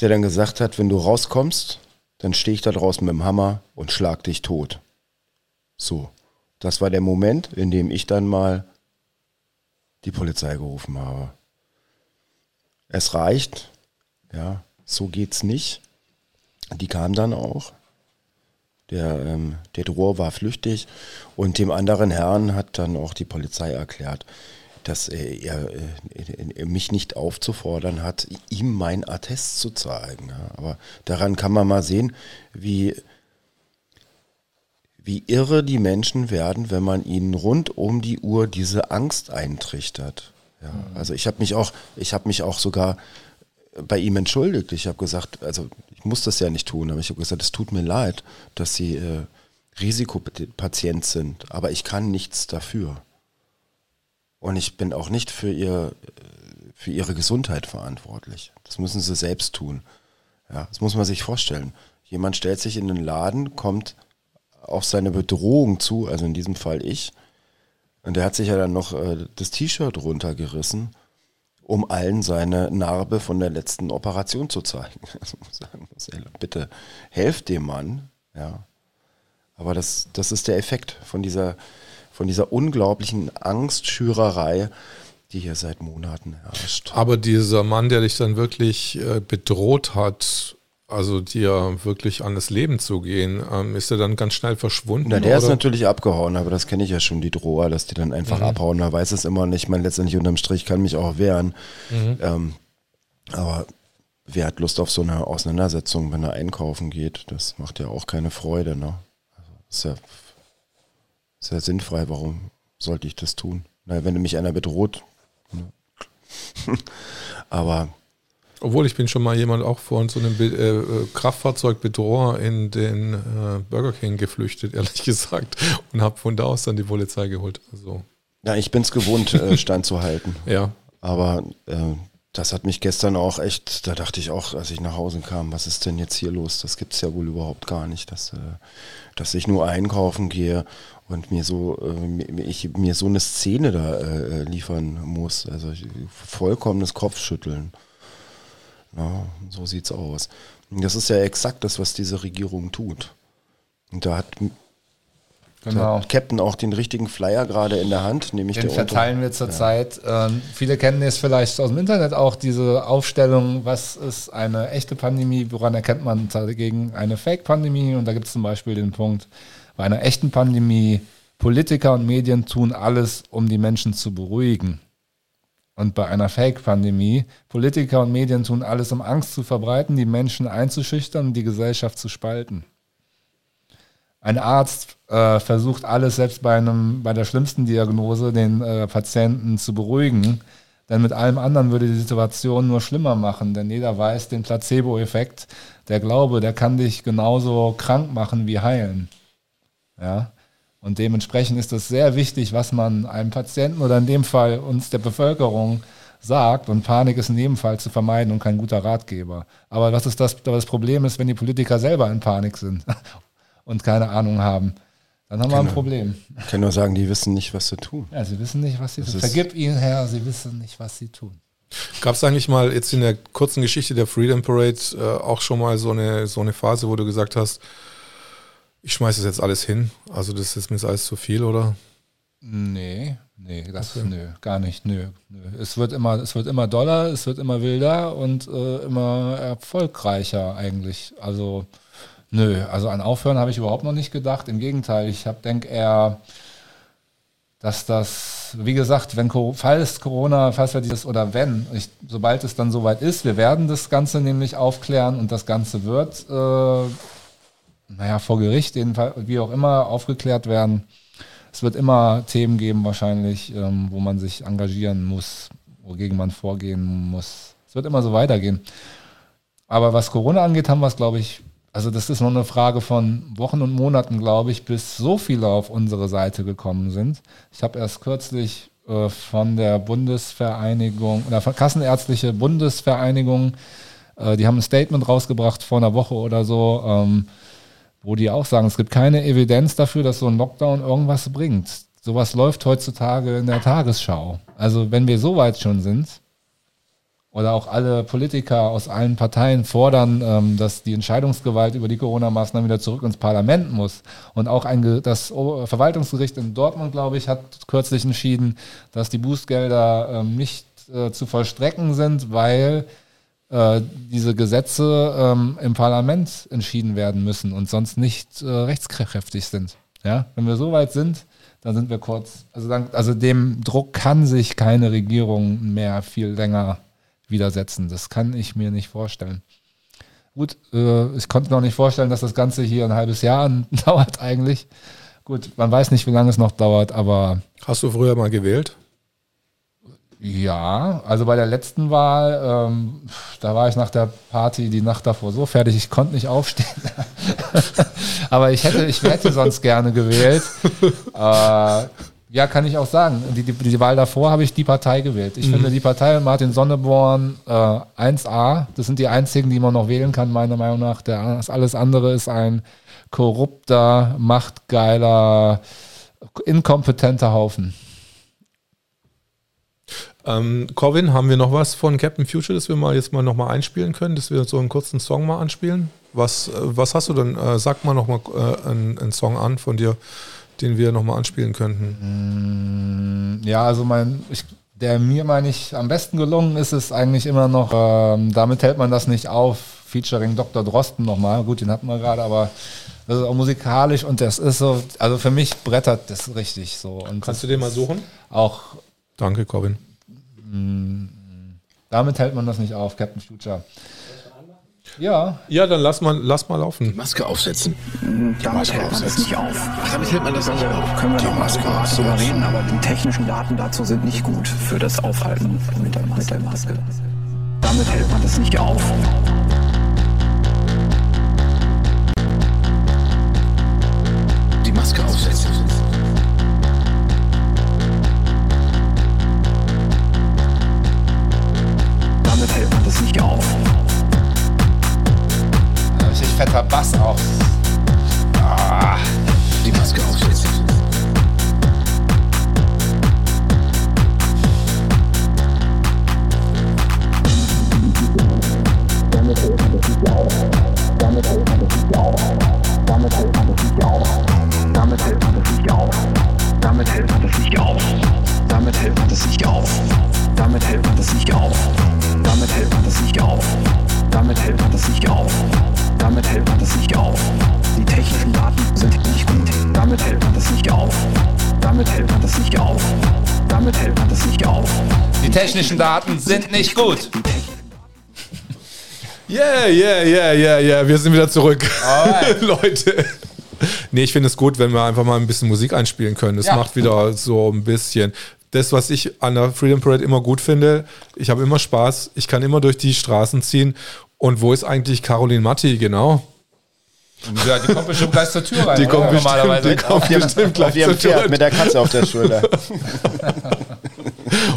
der dann gesagt hat, wenn du rauskommst, dann stehe ich da draußen mit dem Hammer und schlag dich tot. So, das war der Moment, in dem ich dann mal die Polizei gerufen habe. Es reicht, ja, so geht's nicht. Die kam dann auch. Der, ähm, der Drohr war flüchtig und dem anderen Herrn hat dann auch die Polizei erklärt, dass er, er, mich nicht aufzufordern hat, ihm mein Attest zu zeigen. Aber daran kann man mal sehen, wie, wie irre die Menschen werden, wenn man ihnen rund um die Uhr diese Angst eintrichtert. Ja. Mhm. Also ich habe mich auch, ich habe mich auch sogar bei ihm entschuldigt. Ich habe gesagt, also ich muss das ja nicht tun, aber ich habe gesagt, es tut mir leid, dass Sie äh, Risikopatient sind, aber ich kann nichts dafür. Und ich bin auch nicht für, ihr, für Ihre Gesundheit verantwortlich. Das müssen Sie selbst tun. Ja, das muss man sich vorstellen. Jemand stellt sich in den Laden, kommt auf seine Bedrohung zu, also in diesem Fall ich, und der hat sich ja dann noch äh, das T-Shirt runtergerissen um allen seine Narbe von der letzten Operation zu zeigen. <laughs> Also sagen bitte helft dem Mann, ja. Aber das, das ist der Effekt von dieser, von dieser unglaublichen Angstschürerei, die hier seit Monaten herrscht. Aber dieser Mann, der dich dann wirklich äh, bedroht hat, also dir wirklich an das Leben zu gehen, ähm, ist er dann ganz schnell verschwunden? Na, der oder? ist natürlich abgehauen, aber das kenne ich ja schon, die Droher, dass die dann einfach mhm. abhauen. Man weiß es immer nicht. Man letztendlich unterm Strich kann mich auch wehren. Mhm. Ähm, aber wer hat Lust auf so eine Auseinandersetzung, wenn er einkaufen geht? Das macht ja auch keine Freude. Ne? Also ist ja sehr sinnfrei. Warum sollte ich das tun? Na, wenn mich einer bedroht. Ne? <laughs> aber obwohl ich bin schon mal jemand auch vor so einem Be äh, äh Kraftfahrzeugbedroher in den äh, Burger King geflüchtet, <laughs> ehrlich gesagt, und habe von da aus dann die Polizei geholt. Also. Ja, ich bin es gewohnt, äh, <laughs> standzuhalten. ja. Aber äh, das hat mich gestern auch echt, da dachte ich auch, als ich nach Hause kam, was ist denn jetzt hier los? Das gibt es ja wohl überhaupt gar nicht, dass, äh, dass ich nur einkaufen gehe und mir so, ich, mir so eine Szene da liefern muss. Also vollkommenes Kopfschütteln. Ja, so sieht's aus. Und das ist ja exakt das, was diese Regierung tut. Und da hat, genau. hat Captain auch den richtigen Flyer gerade in der Hand, nämlich den verteilen wir zurzeit. Ja. Ähm, viele kennen es vielleicht aus dem Internet auch diese Aufstellung, was ist eine echte Pandemie, woran erkennt man dagegen eine Fake-Pandemie? Und da gibt es zum Beispiel den Punkt, bei einer echten Pandemie Politiker und Medien tun alles, um die Menschen zu beruhigen. Und bei einer Fake-Pandemie. Politiker und Medien tun alles, um Angst zu verbreiten, die Menschen einzuschüchtern und die Gesellschaft zu spalten. Ein Arzt äh, versucht alles, selbst bei, einem, bei der schlimmsten Diagnose, den äh, Patienten zu beruhigen. Denn mit allem anderen würde die Situation nur schlimmer machen. Denn jeder weiß den Placebo-Effekt. Der Glaube, der kann dich genauso krank machen wie heilen. Ja. Und dementsprechend ist es sehr wichtig, was man einem Patienten oder in dem Fall uns der Bevölkerung sagt. Und Panik ist in jedem Fall zu vermeiden und kein guter Ratgeber. Aber was ist das, das Problem ist, wenn die Politiker selber in Panik sind <laughs> und keine Ahnung haben. Dann haben wir ein Problem. Ich kann nur sagen, die wissen nicht, was sie tun. Ja, sie wissen nicht, was sie das tun. Vergib ihnen, Herr, sie wissen nicht, was sie tun. Gab es eigentlich mal jetzt in der kurzen Geschichte der Freedom Parade äh, auch schon mal so eine, so eine Phase, wo du gesagt hast, ich schmeiße das jetzt alles hin. Also das ist mir jetzt alles zu viel, oder? Nee, nee, das okay. nö, gar nicht, nö, nö. Es wird immer, es wird immer doller, es wird immer wilder und äh, immer erfolgreicher eigentlich. Also nö, also an Aufhören habe ich überhaupt noch nicht gedacht. Im Gegenteil, ich habe denke eher, dass das, wie gesagt, wenn falls Corona, falls wir dieses oder wenn, ich, sobald es dann soweit ist, wir werden das Ganze nämlich aufklären und das Ganze wird äh, naja, vor Gericht, wie auch immer, aufgeklärt werden. Es wird immer Themen geben, wahrscheinlich, ähm, wo man sich engagieren muss, wogegen man vorgehen muss. Es wird immer so weitergehen. Aber was Corona angeht, haben wir es, glaube ich, also das ist nur eine Frage von Wochen und Monaten, glaube ich, bis so viele auf unsere Seite gekommen sind. Ich habe erst kürzlich äh, von der Bundesvereinigung, oder von Kassenärztliche Bundesvereinigung, äh, die haben ein Statement rausgebracht vor einer Woche oder so, ähm, wo die auch sagen, es gibt keine Evidenz dafür, dass so ein Lockdown irgendwas bringt. Sowas läuft heutzutage in der Tagesschau. Also wenn wir so weit schon sind, oder auch alle Politiker aus allen Parteien fordern, ähm, dass die Entscheidungsgewalt über die Corona-Maßnahmen wieder zurück ins Parlament muss. Und auch ein, das Verwaltungsgericht in Dortmund, glaube ich, hat kürzlich entschieden, dass die Bußgelder ähm, nicht äh, zu vollstrecken sind, weil äh, diese Gesetze ähm, im Parlament entschieden werden müssen und sonst nicht äh, rechtskräftig sind. Ja, wenn wir so weit sind, dann sind wir kurz. Also, dann, also dem Druck kann sich keine Regierung mehr viel länger widersetzen. Das kann ich mir nicht vorstellen. Gut, äh, ich konnte noch nicht vorstellen, dass das Ganze hier ein halbes Jahr <laughs> dauert eigentlich. Gut, man weiß nicht, wie lange es noch dauert, aber. Hast du früher mal gewählt? Ja, also bei der letzten Wahl, ähm, da war ich nach der Party die Nacht davor so fertig, ich konnte nicht aufstehen. <laughs> Aber ich hätte, ich hätte sonst gerne gewählt. Äh, ja, kann ich auch sagen. Die, die, die Wahl davor habe ich die Partei gewählt. Ich mhm. finde die Partei Martin Sonneborn äh, 1A. Das sind die einzigen, die man noch wählen kann, meiner Meinung nach. Der, alles andere ist ein korrupter, machtgeiler, inkompetenter Haufen. Ähm, Corvin, haben wir noch was von Captain Future, das wir mal jetzt mal nochmal einspielen können, dass wir so einen kurzen Song mal anspielen? Was, äh, was hast du denn? Äh, sag mal nochmal äh, einen, einen Song an von dir, den wir nochmal anspielen könnten. Mm, ja, also mein, ich, der mir, meine ich, am besten gelungen ist, ist eigentlich immer noch, ähm, damit hält man das nicht auf, featuring Dr. Drosten nochmal. Gut, den hatten wir gerade, aber das ist auch musikalisch und das ist so, also für mich brettert das richtig so. Und Kannst du den mal suchen? Auch. Danke, Corbin. Damit hält man das nicht auf, Captain Future. Ja. Ja, dann lass mal, lass mal laufen. Die Maske aufsetzen. Die damit Maske hält man das nicht auf. Ach, damit hält man das nicht auf. Können wir die Maske mal drüber reden, aber die technischen Daten dazu sind nicht gut für das Aufhalten mit der, mit der Maske. Damit hält man das nicht auf. Die Maske aufsetzen. es nicht auf. Da ist fetter Bass auf. Ah. Die Maske auf. das nicht auf. Damit hält man das nicht auf. Die technischen Daten sind nicht gut. Damit hält man das nicht auf. Damit hält man das nicht auf. Damit hält man das nicht auf. Die technischen Daten sind nicht gut. Yeah, yeah, yeah, yeah, yeah. Wir sind wieder zurück. <laughs> Leute. Nee, ich finde es gut, wenn wir einfach mal ein bisschen Musik einspielen können. Das ja. macht wieder so ein bisschen. Das, was ich an der Freedom Parade immer gut finde, ich habe immer Spaß, ich kann immer durch die Straßen ziehen und wo ist eigentlich Caroline Matti, genau? Ja, die kommt bestimmt gleich zur Tür rein. Die kommt bestimmt, normalerweise. die kommt Auf bestimmt auf gleich ihrem zur Tür. Mit der Katze auf der Schulter. <laughs>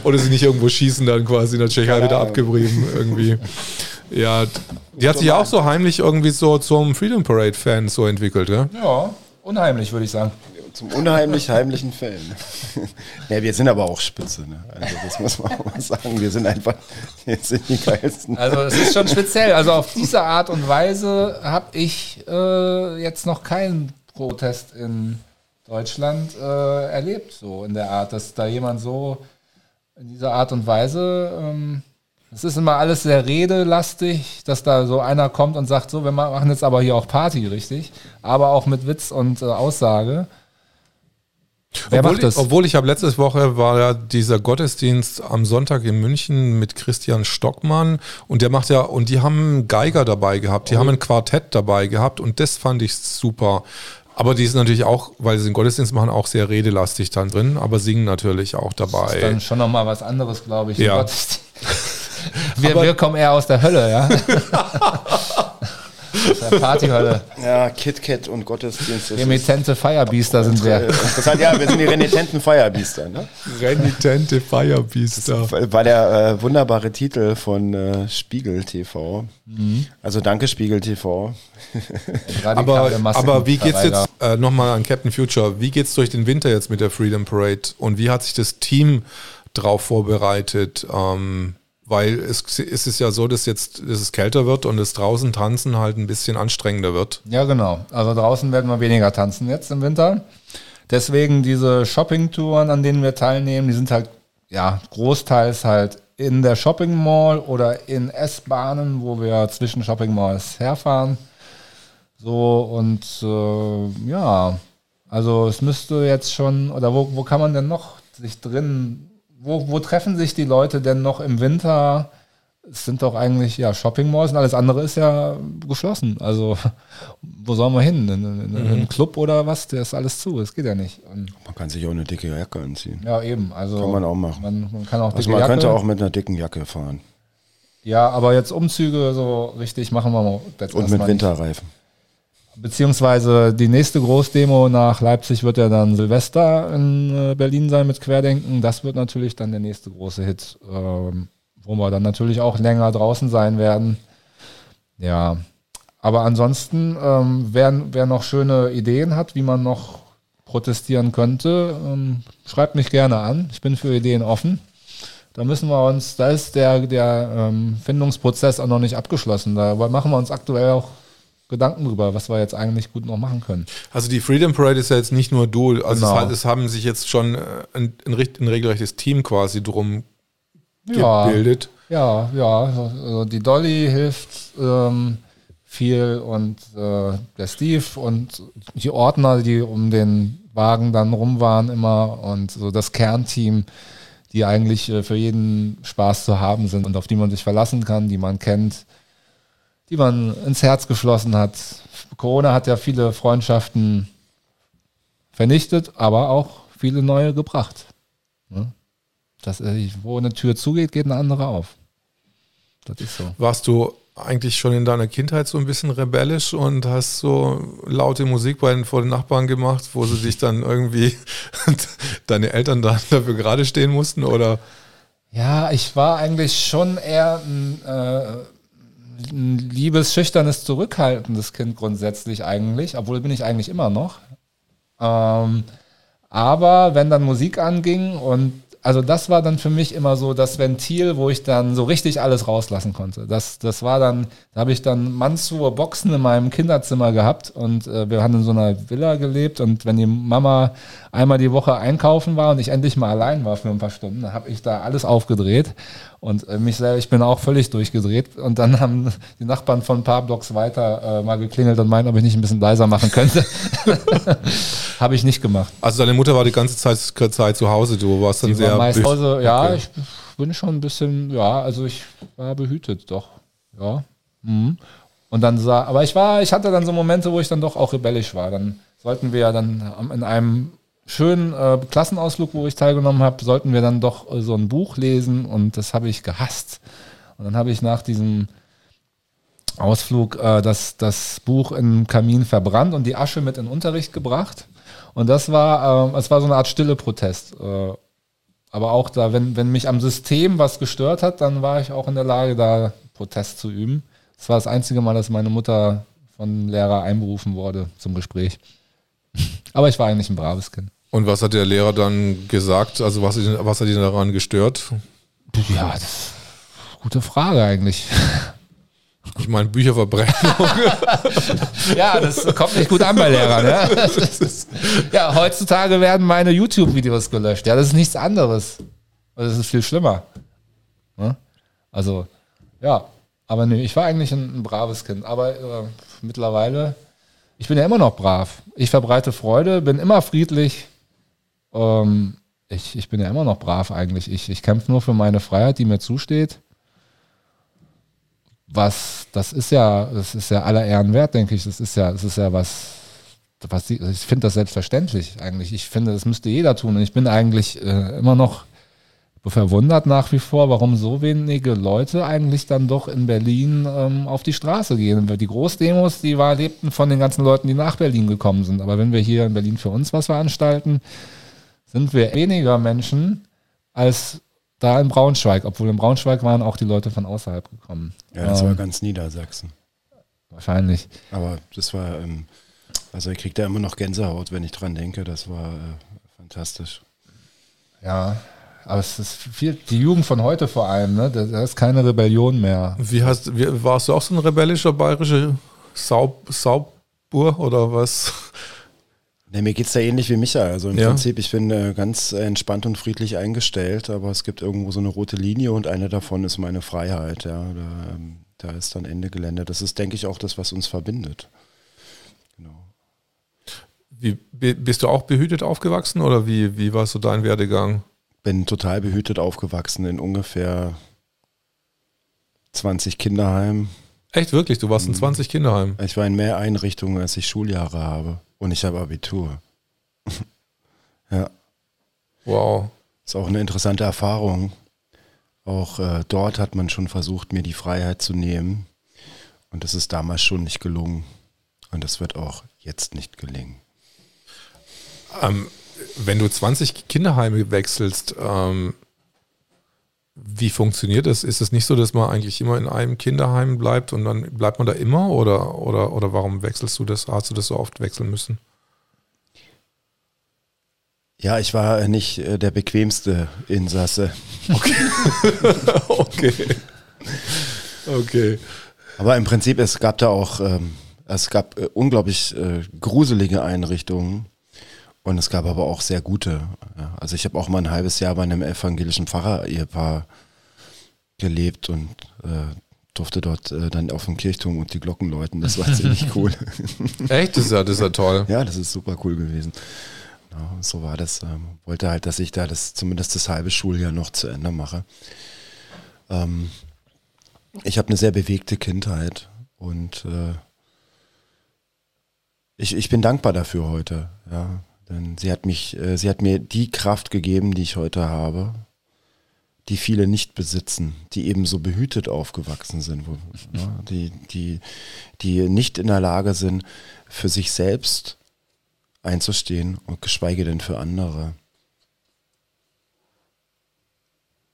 Oder sie nicht irgendwo schießen dann quasi in der Tschechei wieder abgeblieben irgendwie. Ja, die hat sich auch so heimlich irgendwie so zum Freedom Parade Fan so entwickelt, ja? Ja, unheimlich, würde ich sagen. Zum unheimlich heimlichen Fan. <laughs> ja, wir sind aber auch spitze. Ne? Also das muss man auch mal sagen. Wir sind einfach, wir sind die geilsten. Also es ist schon speziell. Also auf diese Art und Weise habe ich äh, jetzt noch keinen Protest in Deutschland äh, erlebt, so in der Art, dass da jemand so in dieser Art und Weise, ähm, es ist immer alles sehr redelastig, dass da so einer kommt und sagt, so, wir machen jetzt aber hier auch Party, richtig? Aber auch mit Witz und äh, Aussage. Wer obwohl, macht das? Ich, obwohl ich habe letzte Woche war ja dieser Gottesdienst am Sonntag in München mit Christian Stockmann und der macht ja und die haben einen Geiger dabei gehabt, Oh. die haben ein Quartett dabei gehabt und das fand ich super. Aber die sind natürlich auch, weil sie den Gottesdienst machen, auch sehr redelastig dann drin, aber singen natürlich auch dabei. dann schon nochmal was anderes, glaube ich. Ja. <laughs> Wir, wir kommen eher aus der Hölle, ja. <laughs> aus der Partyhölle. Ja, KitKat und Gottesdienst. das ist Remitente Firebeaster sind wir. Interessant, ja, wir sind die renitenten Feierbiester. Ne? Renitente Firebeaster. War der äh, wunderbare Titel von äh, Spiegel TV. Also danke Spiegel TV. <laughs> Aber, aber wie geht's jetzt äh, nochmal an Captain Future? Wie geht's durch den Winter jetzt mit der Freedom Parade und wie hat sich das Team drauf vorbereitet? Ähm, weil es, es ist ja so, dass jetzt dass es kälter wird und das draußen tanzen halt ein bisschen anstrengender wird. Ja, genau. Also draußen werden wir weniger tanzen jetzt im Winter. Deswegen diese Shopping-Touren, an denen wir teilnehmen, die sind halt, ja, großteils halt in der Shopping Mall oder in S-Bahnen, wo wir zwischen Shopping Malls herfahren. So und äh, ja, also es müsste jetzt schon, oder wo, wo kann man denn noch sich drin, wo, wo treffen sich die Leute denn noch im Winter? Es sind doch eigentlich ja Shopping Malls und alles andere ist ja geschlossen. Also wo sollen wir hin? In, in, in einen Club oder was? Der ist alles zu. Das geht ja nicht. Und, Man kann sich auch eine dicke Jacke anziehen. ja, eben. Also Kann man auch machen. Man, man kann auch Also man könnte Jacke. auch mit einer dicken Jacke fahren. Ja, aber jetzt Umzüge so richtig machen wir mal jetzt Und mit. Winterreifen. Beziehungsweise die nächste Großdemo nach Leipzig wird ja dann Silvester in äh, Berlin sein mit Querdenken. Das wird natürlich dann der nächste große Hit, ähm, wo wir dann natürlich auch länger draußen sein werden. Ja, aber ansonsten, ähm, wer, wer noch schöne Ideen hat, wie man noch protestieren könnte, ähm, schreibt mich gerne an. Ich bin für Ideen offen. Da müssen wir uns, da ist der, der Findungsprozess auch noch nicht abgeschlossen. Da machen wir uns aktuell auch Gedanken drüber, was wir jetzt eigentlich gut noch machen können. Also die Freedom Parade ist ja jetzt nicht nur du, also Genau. es, hat, es haben sich jetzt schon äh, ein, ein, ein regelrechtes Team quasi drum Ja, gebildet. ja, ja. Also die Dolly hilft ähm, viel und äh, der Steve und die Ordner, die um den Wagen dann rum waren immer und so das Kernteam, die eigentlich äh, für jeden Spaß zu haben sind und auf die man sich verlassen kann, die man kennt, die man ins Herz geschlossen hat. Corona hat ja viele Freundschaften vernichtet, aber auch viele neue gebracht. Ne? Das, äh, wo eine Tür zugeht, geht eine andere auf. Das ist so. Warst du eigentlich schon in deiner Kindheit so ein bisschen rebellisch und hast so laute Musik bei den, vor den Nachbarn gemacht, wo sie dich dann irgendwie, <laughs> deine Eltern dann dafür gerade stehen mussten? Oder Ja, ich war eigentlich schon eher ein, äh, ein liebes, schüchternes, zurückhaltendes Kind grundsätzlich eigentlich, obwohl bin ich eigentlich immer noch. Ähm, aber wenn dann Musik anging und also das war dann für mich immer so das Ventil, wo ich dann so richtig alles rauslassen konnte. Das, das war dann, da habe ich dann mannshohe Boxen in meinem Kinderzimmer gehabt und äh, wir haben in so einer Villa gelebt und wenn die Mama einmal die Woche einkaufen war und ich endlich mal allein war für ein paar Stunden, dann habe ich da alles aufgedreht und äh, mich selber, ich bin auch völlig durchgedreht und dann haben die Nachbarn von ein paar Blocks weiter äh, mal geklingelt und meinten, ob ich nicht ein bisschen leiser machen könnte. <laughs> habe ich nicht gemacht. also deine Mutter war die ganze Zeit, Zeit zu Hause, du warst dann Die sehr meist bef- Hause, ja, ich bin schon ein bisschen, ja, also ich war behütet, doch. Ja. Mhm. Und dann sah, aber ich war, ich hatte dann so Momente, wo ich dann doch auch rebellisch war. Dann sollten wir ja dann in einem schönen äh, Klassenausflug, wo ich teilgenommen habe, sollten wir dann doch äh, so ein Buch lesen und das habe ich gehasst. Und dann habe ich nach diesem Ausflug äh, das, das Buch im Kamin verbrannt und die Asche mit in den Unterricht gebracht. Und das war, äh, es war so eine Art stille Protest. Äh, aber auch da, wenn, wenn mich am System was gestört hat, dann war ich auch in der Lage, da Protest zu üben. Das war das einzige Mal, dass meine Mutter von Lehrer einberufen wurde zum Gespräch. <laughs> Aber ich war eigentlich ein braves Kind. Und was hat der Lehrer dann gesagt? Also was, was hat ihn daran gestört? Ja, das ist eine gute Frage eigentlich. Ich meine, Bücherverbrennung. <laughs> ja, das kommt nicht gut an bei Lehrern. Ja, ja heutzutage werden meine YouTube-Videos gelöscht. Ja, das ist nichts anderes. Das ist viel schlimmer. Also, ja, aber nee, ich war eigentlich ein, ein braves Kind. Aber äh, mittlerweile, ich bin ja immer noch brav. Ich verbreite Freude, bin immer friedlich. Ähm, ich, ich bin ja immer noch brav eigentlich. Ich, ich kämpfe nur für meine Freiheit, die mir zusteht. Was, das ist ja, das ist ja aller Ehren wert, denke ich. Das ist ja, das ist ja was, was ich finde das selbstverständlich eigentlich. Ich finde, das müsste jeder tun. Und ich bin eigentlich äh, immer noch verwundert nach wie vor, warum so wenige Leute eigentlich dann doch in Berlin ähm, auf die Straße gehen. Die Großdemos, die war, lebten von den ganzen Leuten, die nach Berlin gekommen sind. Aber wenn wir hier in Berlin für uns was veranstalten, sind wir weniger Menschen als da in Braunschweig, obwohl in Braunschweig waren auch die Leute von außerhalb gekommen. Ja, das ähm, war ganz Niedersachsen. Wahrscheinlich. Aber das war, ähm, also ich kriege da immer noch Gänsehaut, wenn ich dran denke. Das war äh, fantastisch. Ja, aber es ist viel, die Jugend von heute vor allem, ne? Da, ist keine Rebellion mehr. Wie hast, wie, warst du auch so ein rebellischer bayerischer Saub, Saubbur oder was? Ne, mir geht es da ähnlich wie Micha. Also im ja. Prinzip, ich bin äh, ganz entspannt und friedlich eingestellt, aber es gibt irgendwo so eine rote Linie und eine davon ist meine Freiheit. Ja, da, ähm, da ist dann Ende Gelände. Das ist, denke ich, auch das, was uns verbindet. Genau. Wie, bist du auch behütet aufgewachsen oder wie, wie war so dein Werdegang? bin total behütet aufgewachsen in ungefähr 20 Kinderheimen. Echt wirklich? Du warst in 20 mhm. Kinderheimen? Ich war in mehr Einrichtungen, als ich Schuljahre habe. Und ich habe Abitur. <laughs> ja. Wow. Ist auch eine interessante Erfahrung. Auch äh, dort hat man schon versucht, mir die Freiheit zu nehmen. Und das ist damals schon nicht gelungen. Und das wird auch jetzt nicht gelingen. Ähm, wenn du 20 Kinderheime wechselst, ähm, wie funktioniert das? Ist es nicht so, dass man eigentlich immer in einem Kinderheim bleibt und dann bleibt man da immer oder, oder, oder warum wechselst du das? Hast du das so oft wechseln müssen? Ja, ich war nicht äh, der bequemste Insasse. Okay. <laughs> okay. Okay. Aber im Prinzip, es gab da auch, ähm, es gab äh, unglaublich äh, gruselige Einrichtungen und es gab aber auch sehr gute. Also ich habe auch mal ein halbes Jahr bei einem evangelischen Pfarrer-Ehepaar gelebt und äh, durfte dort äh, dann auf dem Kirchturm und die Glocken läuten. Das war ziemlich <laughs> cool. Echt? Das ist, ja, das ist ja toll. Ja, das ist super cool gewesen. Ja, so war das. Ähm, wollte halt, dass ich da das zumindest das halbe Schuljahr noch zu Ende mache. Ähm, ich habe eine sehr bewegte Kindheit und äh, ich, ich bin dankbar dafür heute. Ja. Denn sie hat mich, äh, sie hat mir die Kraft gegeben, die ich heute habe, die viele nicht besitzen, die eben so behütet aufgewachsen sind, wo, ne, die, die, die nicht in der Lage sind, für sich selbst einzustehen und geschweige denn für andere.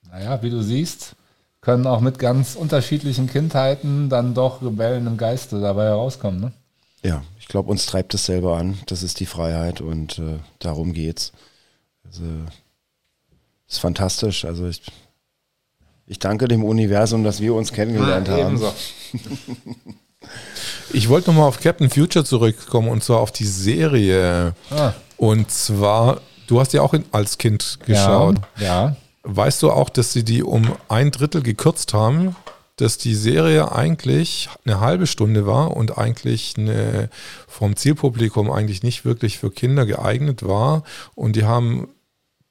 Naja, wie du siehst, können auch mit ganz unterschiedlichen Kindheiten dann doch Rebellen im Geiste dabei herauskommen. Ne? Ja, ich glaube, uns treibt es selber an. Das ist die Freiheit und äh, darum geht's. Also, ist fantastisch. Also ich, ich danke dem Universum, dass wir uns kennengelernt ah, haben. <laughs> ich wollte nochmal auf Captain Future zurückkommen und zwar auf die Serie. Ah. Und zwar, du hast ja auch in, als Kind geschaut. Ja, ja. Weißt du auch, dass sie die um ein Drittel gekürzt haben? Dass die Serie eigentlich eine halbe Stunde war und eigentlich eine, vom Zielpublikum eigentlich nicht wirklich für Kinder geeignet war. Und die haben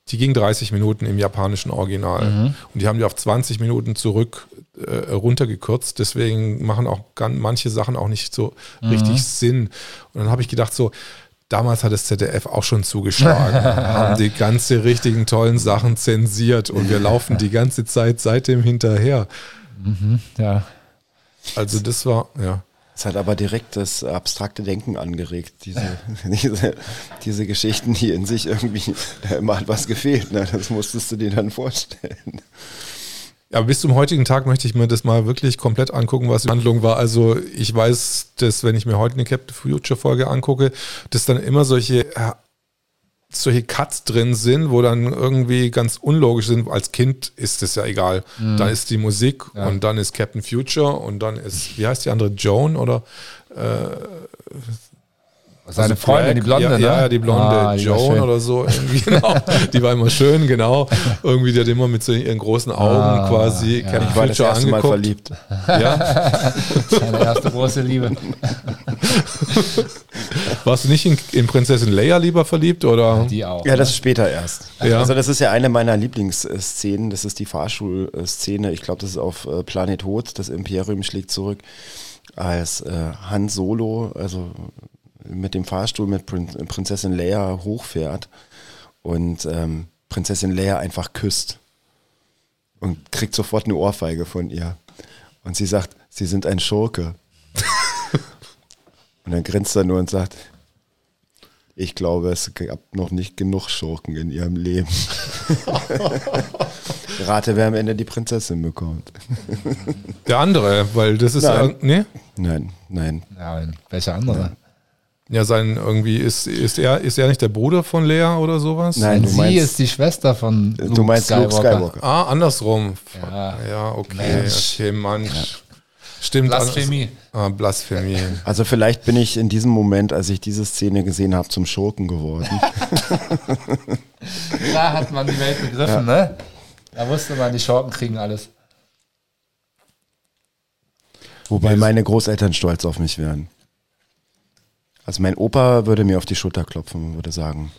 die ging 30 Minuten im japanischen Original. Und die haben die auf 20 Minuten zurück äh, runtergekürzt. Deswegen machen auch gan- manche Sachen auch nicht so richtig Sinn. Und dann habe ich gedacht, so, damals hat das ZDF auch schon zugeschlagen, <laughs> haben die ganze richtigen tollen Sachen zensiert und wir laufen die ganze Zeit seitdem hinterher. Ja. Also das war, ja. Es hat aber direkt das abstrakte Denken angeregt, diese, <laughs> diese, diese Geschichten, die in sich irgendwie, da immer hat was gefehlt, ne? das musstest du dir dann vorstellen. Ja, bis zum heutigen Tag möchte ich mir das mal wirklich komplett angucken, was die Handlung war. Also ich weiß, dass wenn ich mir heute eine Captain Future Folge angucke, dass dann immer solche solche Cuts drin sind, wo dann irgendwie ganz unlogisch sind. Als Kind ist das ja egal. Dann ist die Musik und dann ist Captain Future und dann ist, wie heißt die andere, Joan oder Seine also Freundin, die Blonde, ja, ne? Ja, die Blonde Ah, die Joan oder so. Genau. Die war immer schön, genau. Irgendwie, die hat immer mit so ihren großen Augen Ah, quasi ja. Captain Ich war das Future erste Mal angeguckt. verliebt. Ja? <laughs> Seine erste große Liebe. <laughs> Warst du nicht in, in Prinzessin Leia lieber verliebt oder? Die auch. Ja, das ist später erst. Ja. Also das ist ja eine meiner Lieblingsszenen. Das ist die Fahrschulszene. Ich glaube, das ist auf äh, Planet Hot. Das Imperium schlägt zurück. Als äh, Han Solo, also mit dem Fahrstuhl mit Prin Prinzessin Leia hochfährt und ähm, Prinzessin Leia einfach küsst und kriegt sofort eine Ohrfeige von ihr. Und sie sagt, sie sind ein Schurke. <laughs> und dann grinst er nur und sagt, ich glaube, es gab noch nicht genug Schurken in ihrem Leben. <laughs> Rate, wer am Ende die Prinzessin bekommt. Der andere, weil das ist Nein. ja, nee? Nein, nein. Ja, welcher andere? Ja, sein irgendwie ist, ist er ist er nicht der Bruder von Lea oder sowas? Nein, du Sie meinst, ist die Schwester von Luke du meinst Luke Skywalker. Ah, andersrum. Ja. Ja, okay. Mensch. Okay, Mann. Stimmt. Blasphemie. Ah, Blasphemie. Also vielleicht bin ich in diesem Moment, als ich diese Szene gesehen habe, zum Schurken geworden. <laughs> Da hat man die Welt begriffen, ne? Da wusste man, die Schurken kriegen alles. Wobei meine Großeltern stolz auf mich wären. Also mein Opa würde mir auf die Schulter klopfen und würde sagen,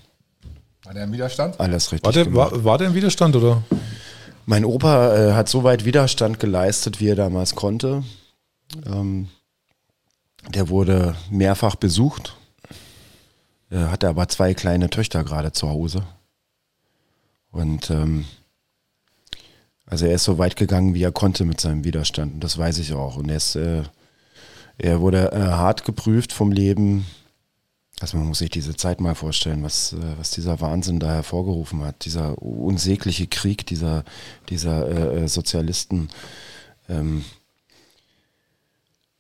War der im Widerstand? alles richtig War der, war, war der im Widerstand oder? Mein Opa äh, hat so weit Widerstand geleistet, wie er damals konnte. Ähm, der wurde mehrfach besucht, äh, hatte aber zwei kleine Töchter gerade zu Hause. Und ähm, also er ist so weit gegangen, wie er konnte mit seinem Widerstand. Und das weiß ich auch. Und er ist, äh, er wurde äh, hart geprüft vom Leben. Also man muss sich diese Zeit mal vorstellen, was, äh, was dieser Wahnsinn da hervorgerufen hat. Dieser unsägliche Krieg dieser, dieser äh, äh, Sozialisten. Ähm,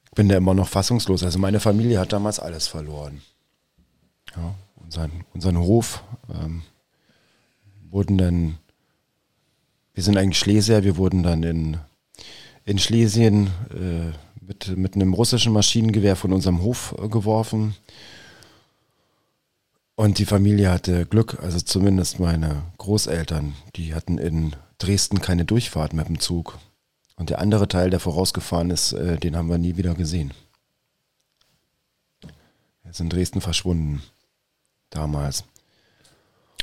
ich bin da immer noch fassungslos. Also meine Familie hat damals alles verloren. Ja, unseren, unseren Hof ähm, wurden dann, wir sind eigentlich Schlesier, wir wurden dann in, in Schlesien äh, mit, mit einem russischen Maschinengewehr von unserem Hof äh, geworfen. Und die Familie hatte Glück, also zumindest meine Großeltern, die hatten in Dresden keine Durchfahrt mit dem Zug. Und der andere Teil, der vorausgefahren ist, äh, den haben wir nie wieder gesehen. Er ist in Dresden verschwunden. Damals.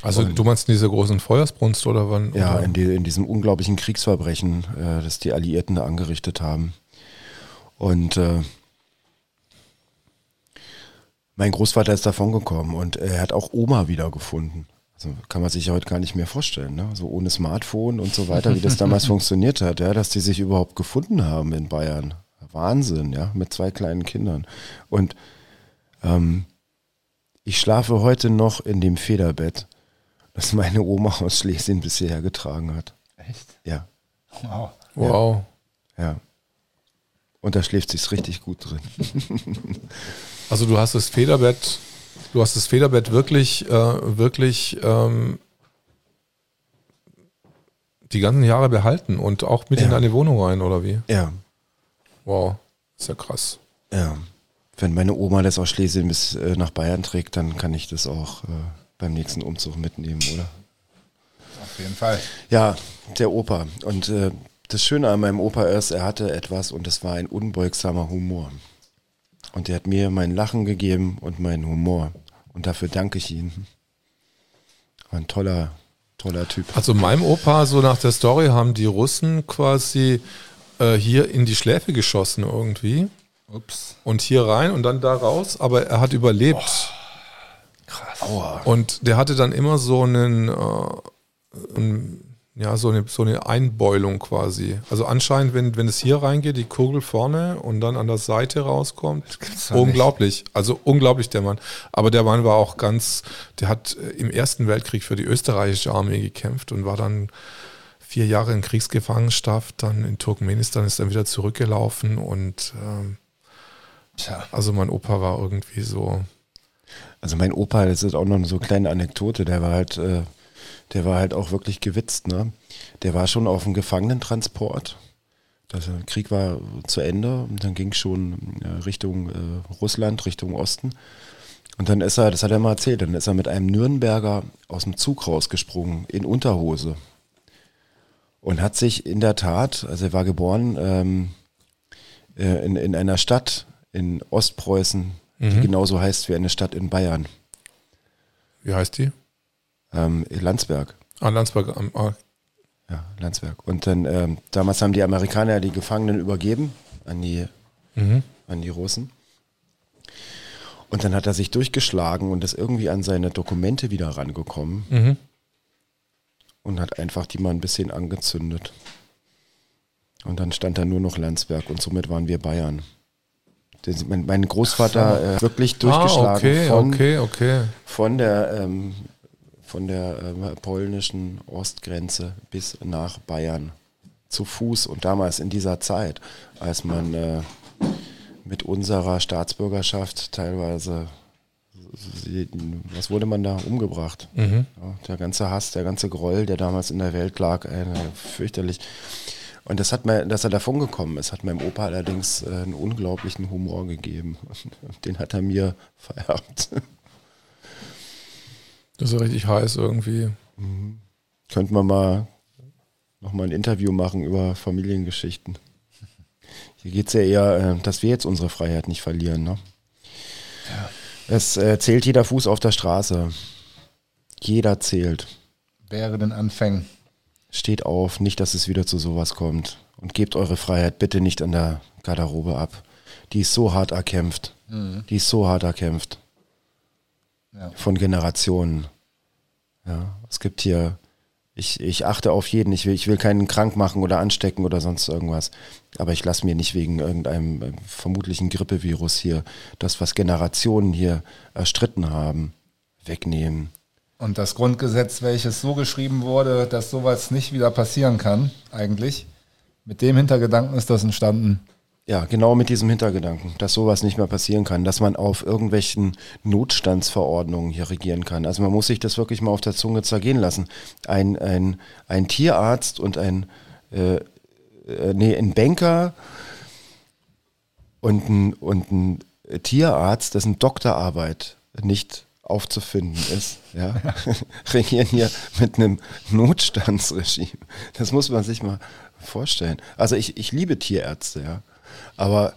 Also du meinst in dieser großen Feuersbrunst oder wann? Ja, oder? in, die, in diesem unglaublichen Kriegsverbrechen, äh, das die Alliierten da angerichtet haben. Und äh, mein Großvater ist davongekommen und er hat auch Oma wiedergefunden. Also kann man sich heute gar nicht mehr vorstellen, ne? So ohne Smartphone und so weiter, wie das damals <laughs> funktioniert hat, ja, dass die sich überhaupt gefunden haben in Bayern. Wahnsinn, ja, mit zwei kleinen Kindern. Und ähm, ich schlafe heute noch in dem Federbett, das meine Oma aus Schlesien bisher getragen hat. Echt? Ja, Wow. Wow. ja. Und da schläft sich's richtig gut drin. <laughs> Also du hast das Federbett, du hast das Federbett wirklich, äh, wirklich ähm, die ganzen Jahre behalten und auch mit in Ja. deine Wohnung rein, oder wie? Ja, Wow, ist ja krass. ja. Wenn meine Oma das aus Schlesien bis äh, nach Bayern trägt, dann kann ich das auch äh, beim nächsten Umzug mitnehmen, oder? Auf jeden Fall. Ja, der Opa. Und äh, das Schöne an meinem Opa ist, er hatte etwas und es war ein unbeugsamer Humor. Und er hat mir mein Lachen gegeben und meinen Humor. Und dafür danke ich ihm. War ein toller, Toller Typ. Also meinem Opa, so nach der Story, haben die Russen quasi äh, hier in die Schläfe geschossen irgendwie Ups. und hier rein und dann da raus, aber er hat überlebt. Krass. Und der hatte dann immer so einen, äh, ein, ja, so eine, so eine Einbeulung quasi. Also anscheinend, wenn, wenn es hier reingeht, die Kugel vorne und dann an der Seite rauskommt, unglaublich. Also unglaublich der Mann. Aber der Mann war auch ganz, der hat äh, im Ersten Weltkrieg für die österreichische Armee gekämpft und war dann vier Jahre in Kriegsgefangenschaft, dann in Turkmenistan ist dann wieder zurückgelaufen und ähm, Tja. also mein Opa war irgendwie so, Also mein Opa, das ist auch noch so eine kleine Anekdote, der war halt, äh, der war halt auch wirklich gewitzt, ne? Der war schon auf dem Gefangenentransport. Der Krieg war zu Ende und dann ging schon äh, Richtung äh, Russland, Richtung Osten. Und dann ist er, das hat er mal erzählt, dann ist er mit einem Nürnberger aus dem Zug rausgesprungen in Unterhose. Und hat sich in der Tat, also er war geboren ähm, äh, in, in einer Stadt in Ostpreußen, die genauso heißt wie eine Stadt in Bayern. wie heißt die? Ähm, Landsberg. Ah, Landsberg am ah, Ja, Landsberg. Und dann, ähm, damals haben die Amerikaner die Gefangenen übergeben an die, an die Russen. Und dann hat er sich durchgeschlagen und ist irgendwie an seine Dokumente wieder rangekommen Mhm. und hat einfach die mal ein bisschen angezündet. Und dann stand da nur noch Landsberg und somit waren wir Bayern. Das, mein, mein Großvater äh, wirklich durchgeschlagen Ah, okay, von, okay, okay. von der, ähm, von der ähm, polnischen Ostgrenze bis nach Bayern zu Fuß und damals in dieser Zeit, als man äh, mit unserer Staatsbürgerschaft teilweise, was wurde man da umgebracht? Mhm. Ja, der ganze Hass, der ganze Groll, der damals in der Welt lag, äh, fürchterlich. Und das hat mir, dass er davon gekommen ist, hat meinem Opa allerdings äh, einen unglaublichen Humor gegeben. <laughs> Den hat er mir vererbt. Das ist ja richtig heiß irgendwie. Könnten wir mal nochmal ein Interview machen über Familiengeschichten. Hier geht es ja eher, äh, dass wir jetzt unsere Freiheit nicht verlieren. Ne? Es äh, zählt jeder Fuß auf der Straße. Jeder zählt. Wäre den Anfängen. Steht auf, nicht, dass es wieder zu sowas kommt. Und gebt eure Freiheit bitte nicht an der Garderobe ab. Die ist so hart erkämpft. Die ist so hart erkämpft. Ja. Von Generationen. Ja, es gibt hier, ich, ich achte auf jeden. Ich will, ich will keinen krank machen oder anstecken oder sonst irgendwas. Aber ich lasse mir nicht wegen irgendeinem äh, vermutlichen Grippevirus hier das, was Generationen hier erstritten haben, wegnehmen. Und das Grundgesetz, welches so geschrieben wurde, dass sowas nicht wieder passieren kann, eigentlich, mit dem Hintergedanken ist das entstanden. Ja, genau mit diesem Hintergedanken, dass sowas nicht mehr passieren kann, dass man auf irgendwelchen Notstandsverordnungen hier regieren kann. Also man muss sich das wirklich mal auf der Zunge zergehen lassen. Ein, ein, ein Tierarzt und ein, äh, äh, nee, ein Banker und ein, und ein Tierarzt, dessen Doktorarbeit nicht aufzufinden ist, ja, <laughs> <laughs> regieren hier mit einem Notstandsregime. Das muss man sich mal vorstellen. Also ich, ich liebe Tierärzte, ja, aber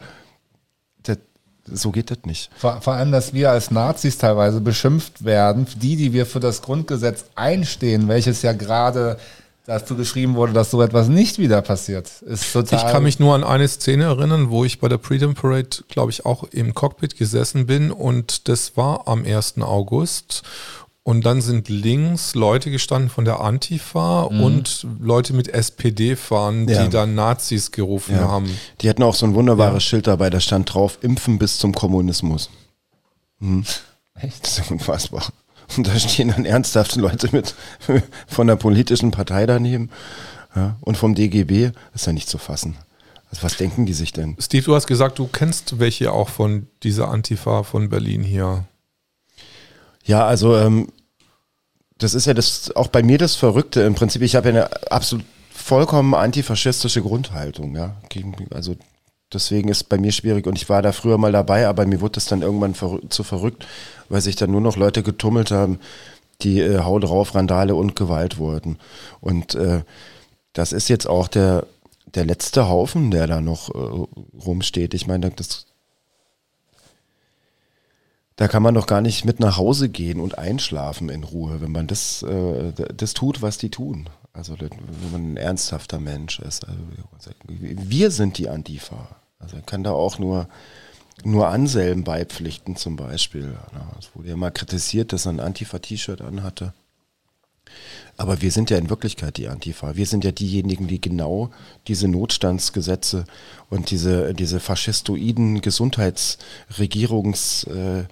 das, so geht das nicht. Vor, vor allem, dass wir als Nazis teilweise beschimpft werden, die, die wir für das Grundgesetz einstehen, welches ja gerade dazu geschrieben wurde, dass so etwas nicht wieder passiert, ist total. Ich kann mich nur an eine Szene erinnern, wo ich bei der Freedom Parade, glaube ich, auch im Cockpit gesessen bin und das war am 1. August. Und dann sind links Leute gestanden von der Antifa und Leute mit SPD-Fahnen, Ja. die dann Nazis gerufen Ja. haben. Die hatten auch so ein wunderbares Schild dabei, da stand drauf, impfen bis zum Kommunismus. Echt? Das ist ja unfassbar. Und da stehen dann ernsthafte Leute mit von der politischen Partei daneben ja, und vom DGB. Das ist ja nicht zu fassen. Also was denken die sich denn? Steve, du hast gesagt, du kennst welche auch von dieser Antifa von Berlin hier. Ja, also ähm, das ist ja das auch bei mir das Verrückte. Im Prinzip, ich habe ja eine absolut vollkommen antifaschistische Grundhaltung. Ja, also deswegen ist bei mir schwierig und ich war da früher mal dabei, aber mir wurde das dann irgendwann verrü- zu verrückt, weil sich dann nur noch Leute getummelt haben, die äh, Hau drauf, Randale und Gewalt wollten. Und äh, das ist jetzt auch der, der letzte Haufen, der da noch äh, rumsteht. Ich meine, das Da kann man doch gar nicht mit nach Hause gehen und einschlafen in Ruhe, wenn man das, äh, das tut, was die tun. Also wenn man ein ernsthafter Mensch ist. Also, wir sind die Antifa. Also kann da auch nur, nur Anselm beipflichten zum Beispiel. Es wurde ja mal kritisiert, dass er ein Antifa-T-Shirt anhatte. Aber wir sind ja in Wirklichkeit die Antifa. Wir sind ja diejenigen, die genau diese Notstandsgesetze und diese, diese faschistoiden Gesundheitsregierungsdiktatur äh,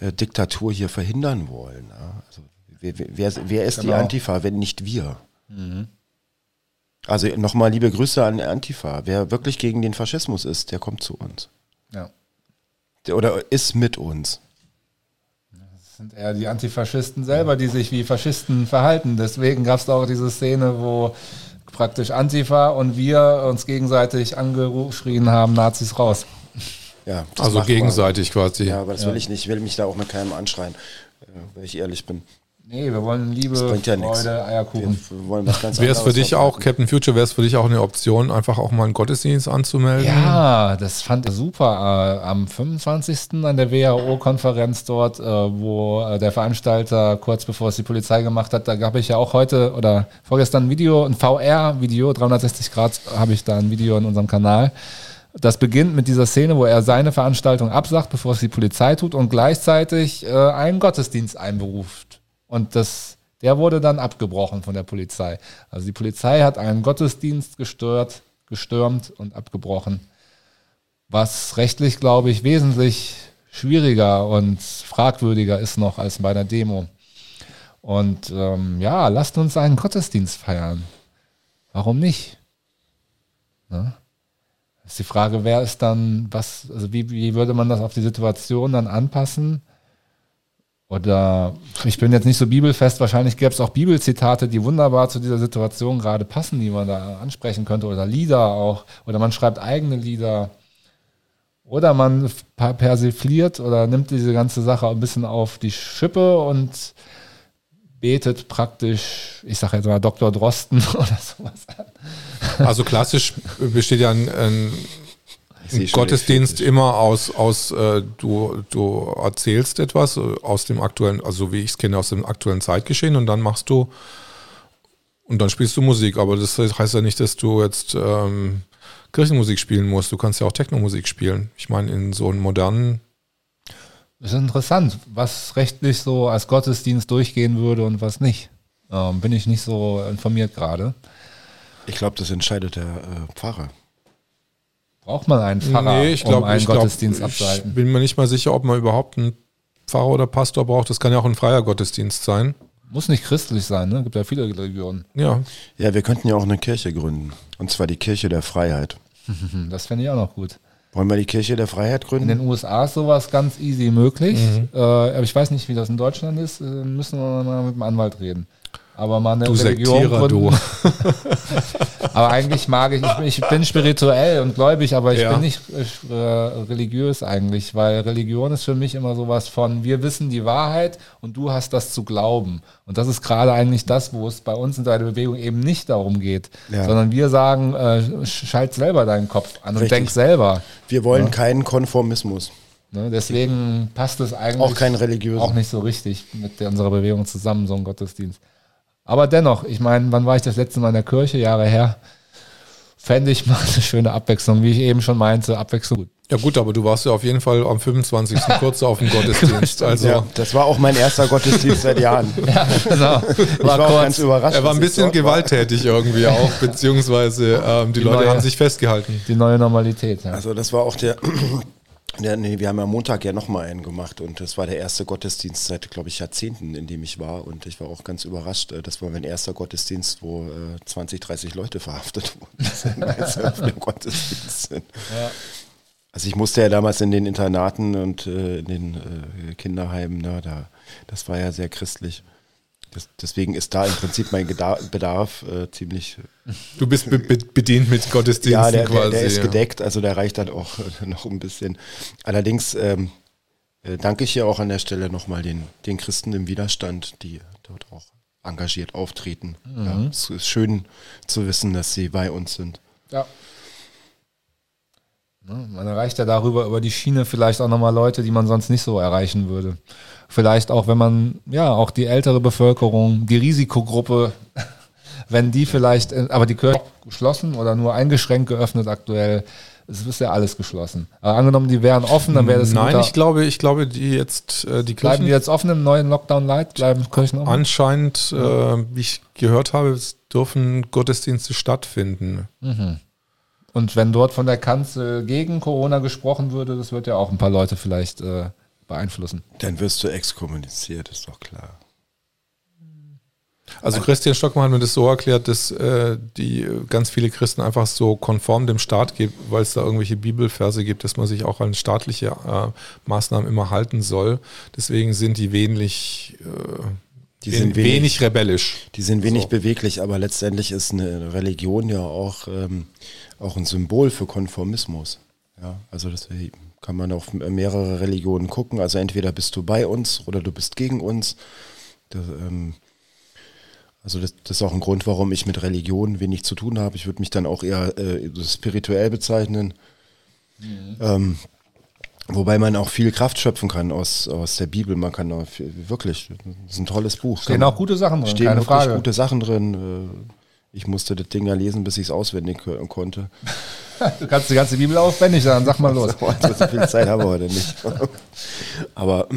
Diktatur hier verhindern wollen. Ja. Also, wer, wer, wer ist die Genau. Antifa, wenn nicht wir? Also nochmal liebe Grüße an Antifa. Wer wirklich gegen den Faschismus ist, der kommt zu uns. Ja. Der, oder ist mit uns. Das sind eher die Antifaschisten selber, die sich wie Faschisten verhalten. Deswegen gab es auch diese Szene, wo praktisch Antifa und wir uns gegenseitig angeschrien haben, Nazis raus. Ja, das Also gegenseitig quasi. Ja, aber das will ich nicht. Ich will mich da auch mit keinem anschreien, äh, wenn ich ehrlich bin. Nee, wir wollen Liebe, Das bringt ja. Freude, Wir Eierkuchen. wollen was ganz Wäre es für dich auch. Captain Future, wäre es für dich auch eine Option, einfach auch mal einen Gottesdienst anzumelden? Ja, das fand ich super. Äh, am 25. an der WHO-Konferenz dort, äh, wo der Veranstalter kurz bevor es die Polizei gemacht hat, da gab ich ja auch heute oder vorgestern ein Video, ein VR-Video, 360 Grad habe ich da ein Video in unserem Kanal. Das beginnt mit dieser Szene, wo er seine Veranstaltung absagt, bevor es die Polizei tut und gleichzeitig äh, einen Gottesdienst einberuft. Und das, der wurde dann abgebrochen von der Polizei. Also die Polizei hat einen Gottesdienst gestört, gestürmt und abgebrochen was rechtlich, glaube ich, wesentlich schwieriger und fragwürdiger ist noch als bei einer Demo. Und ähm, ja, lasst uns einen Gottesdienst feiern. Warum nicht? Ne? Ist die Frage, wer ist dann, was, also wie, wie würde man das auf die Situation dann anpassen? Oder ich bin jetzt nicht so bibelfest, wahrscheinlich gäbe es auch Bibelzitate, die wunderbar zu dieser Situation gerade passen, die man da ansprechen könnte, oder Lieder auch, oder man schreibt eigene Lieder. Oder man per- persifliert oder nimmt diese ganze Sache ein bisschen auf die Schippe und betet praktisch, ich sage jetzt mal Dr. Drosten <laughs> oder sowas an. Also klassisch besteht ja ein, ein Gottesdienst immer aus, aus äh, du, du erzählst etwas äh, aus dem aktuellen, also so wie ich es kenne, aus dem aktuellen Zeitgeschehen und dann machst du und dann spielst du Musik, aber das heißt ja nicht, dass du jetzt ähm, Kirchenmusik spielen musst. Du kannst ja auch Technomusik spielen. Ich meine, in so einem modernen, ist interessant, was rechtlich so als Gottesdienst durchgehen würde und was nicht. Ähm, bin ich nicht so informiert gerade. Ich glaube, das entscheidet der äh, Pfarrer. Braucht man einen Pfarrer, ich um glaube, einen ich, glaub, Gottesdienst ich abzuhalten? bin mir nicht mal sicher, ob man überhaupt einen Pfarrer oder Pastor braucht. Das kann ja auch ein freier Gottesdienst sein. Muss nicht christlich sein, ne? Gibt ja viele Religionen. Ja, Ja, wir könnten ja auch eine Kirche gründen. Und zwar die Kirche der Freiheit. <laughs> Das fände ich auch noch gut. Wollen wir die Kirche der Freiheit In gründen? den USA ist sowas ganz easy möglich. Mhm. Äh, aber ich weiß nicht, wie das in Deutschland ist. Äh, müssen wir mal mit dem Anwalt reden. Aber mal eine Du Religion gründen. du. <laughs> aber eigentlich mag ich, ich bin, ich bin spirituell und gläubig, aber ich Ja. bin nicht äh, religiös eigentlich, weil Religion ist für mich immer sowas von, wir wissen die Wahrheit und du hast das zu glauben. Und das ist gerade eigentlich das, wo es bei uns in der Bewegung eben nicht darum geht, Ja. sondern wir sagen, äh, schalt selber deinen Kopf an und Richtig. denk selber. Wir wollen keinen Konformismus. Ne? Deswegen passt es eigentlich Auch kein religiösen. auch nicht so richtig mit der, unserer Bewegung zusammen, so ein Gottesdienst. Aber dennoch, ich meine, wann war ich das letzte Mal in der Kirche? Jahre her. Fände ich mal eine schöne Abwechslung, wie ich eben schon meinte, Abwechslung gut. Ja gut, aber du warst ja auf jeden Fall am 25. <laughs> kurz auf dem Gottesdienst. Also Ja, das war auch mein erster Gottesdienst seit Jahren. <laughs> Genau. Ich war, auch ganz überrascht. er war ein bisschen war. gewalttätig irgendwie auch, <laughs> beziehungsweise ähm, die, Die Leute neue- haben sich festgehalten. Die neue Normalität. Ja. Also das war auch der, der nee, wir haben ja Montag ja nochmal einen gemacht und das war der erste Gottesdienst seit, glaube ich, Jahrzehnten, in dem ich war und ich war auch ganz überrascht. äh, Das war mein erster Gottesdienst, wo äh, 20, 30 Leute verhaftet wurden, als wir auf dem Gottesdienst sind. Also ich musste ja damals in den Internaten und äh, in den äh, Kinderheimen, ne, da, das war ja sehr christlich. Das, deswegen ist da im Prinzip mein Geda Bedarf äh, ziemlich Du bist be be bedient mit Gottesdiensten ja, der, quasi. der, der ist ja. gedeckt, also der reicht dann auch <laughs> noch ein bisschen. Allerdings ähm, äh, danke ich hier auch an der Stelle nochmal den, den Christen im Widerstand, die dort auch engagiert auftreten. Ja, es ist schön zu wissen, dass sie bei uns sind. Ja. Ne? Man erreicht ja darüber, über die Schiene vielleicht auch nochmal Leute, die man sonst nicht so erreichen würde. Vielleicht auch, wenn man, ja, auch die ältere Bevölkerung, die Risikogruppe, <laughs> wenn die vielleicht, äh, aber die Kirche geschlossen oder nur eingeschränkt geöffnet aktuell. Es ist ja alles geschlossen. Aber angenommen, die wären offen, dann wäre das ein Nein, ich glaube, ich glaube, die jetzt äh, die Bleiben Kirchen die jetzt offen im neuen Lockdown Light? Bleiben Kirchen offen? anscheinend, äh, wie ich gehört habe, es dürfen Gottesdienste stattfinden. Und wenn dort von der Kanzel gegen Corona gesprochen würde, das wird ja auch ein paar Leute vielleicht äh, beeinflussen. Dann wirst du exkommuniziert, ist doch klar. Also Christian Stockmann hat mir das so erklärt, dass äh, die äh, ganz viele Christen einfach so konform dem Staat gibt, weil es da irgendwelche Bibelverse gibt, dass man sich auch an staatliche äh, Maßnahmen immer halten soll. Deswegen sind die wenig, äh, Die sind wenig, wenig, rebellisch. die sind wenig So. beweglich, aber letztendlich ist eine Religion ja auch, ähm, auch ein Symbol für Konformismus. Ja, also das kann man auf mehrere Religionen gucken. Also entweder bist du bei uns oder du bist gegen uns. Das, ähm, also das, das ist auch ein Grund, warum ich mit Religion wenig zu tun habe. Ich würde mich dann auch eher äh, spirituell bezeichnen. Ähm, wobei man auch viel Kraft schöpfen kann aus, aus der Bibel. Man kann auch viel, wirklich, das ist ein tolles Buch. Stehen Kann- auch gute Sachen drin, Stehen wirklich Frage. gute Sachen drin. Ich musste das Ding ja lesen, bis ich es auswendig ko- konnte. <laughs> Du kannst die ganze Bibel auswendig sagen, sag mal los. <laughs> So, so viel Zeit haben wir heute nicht. <laughs> Aber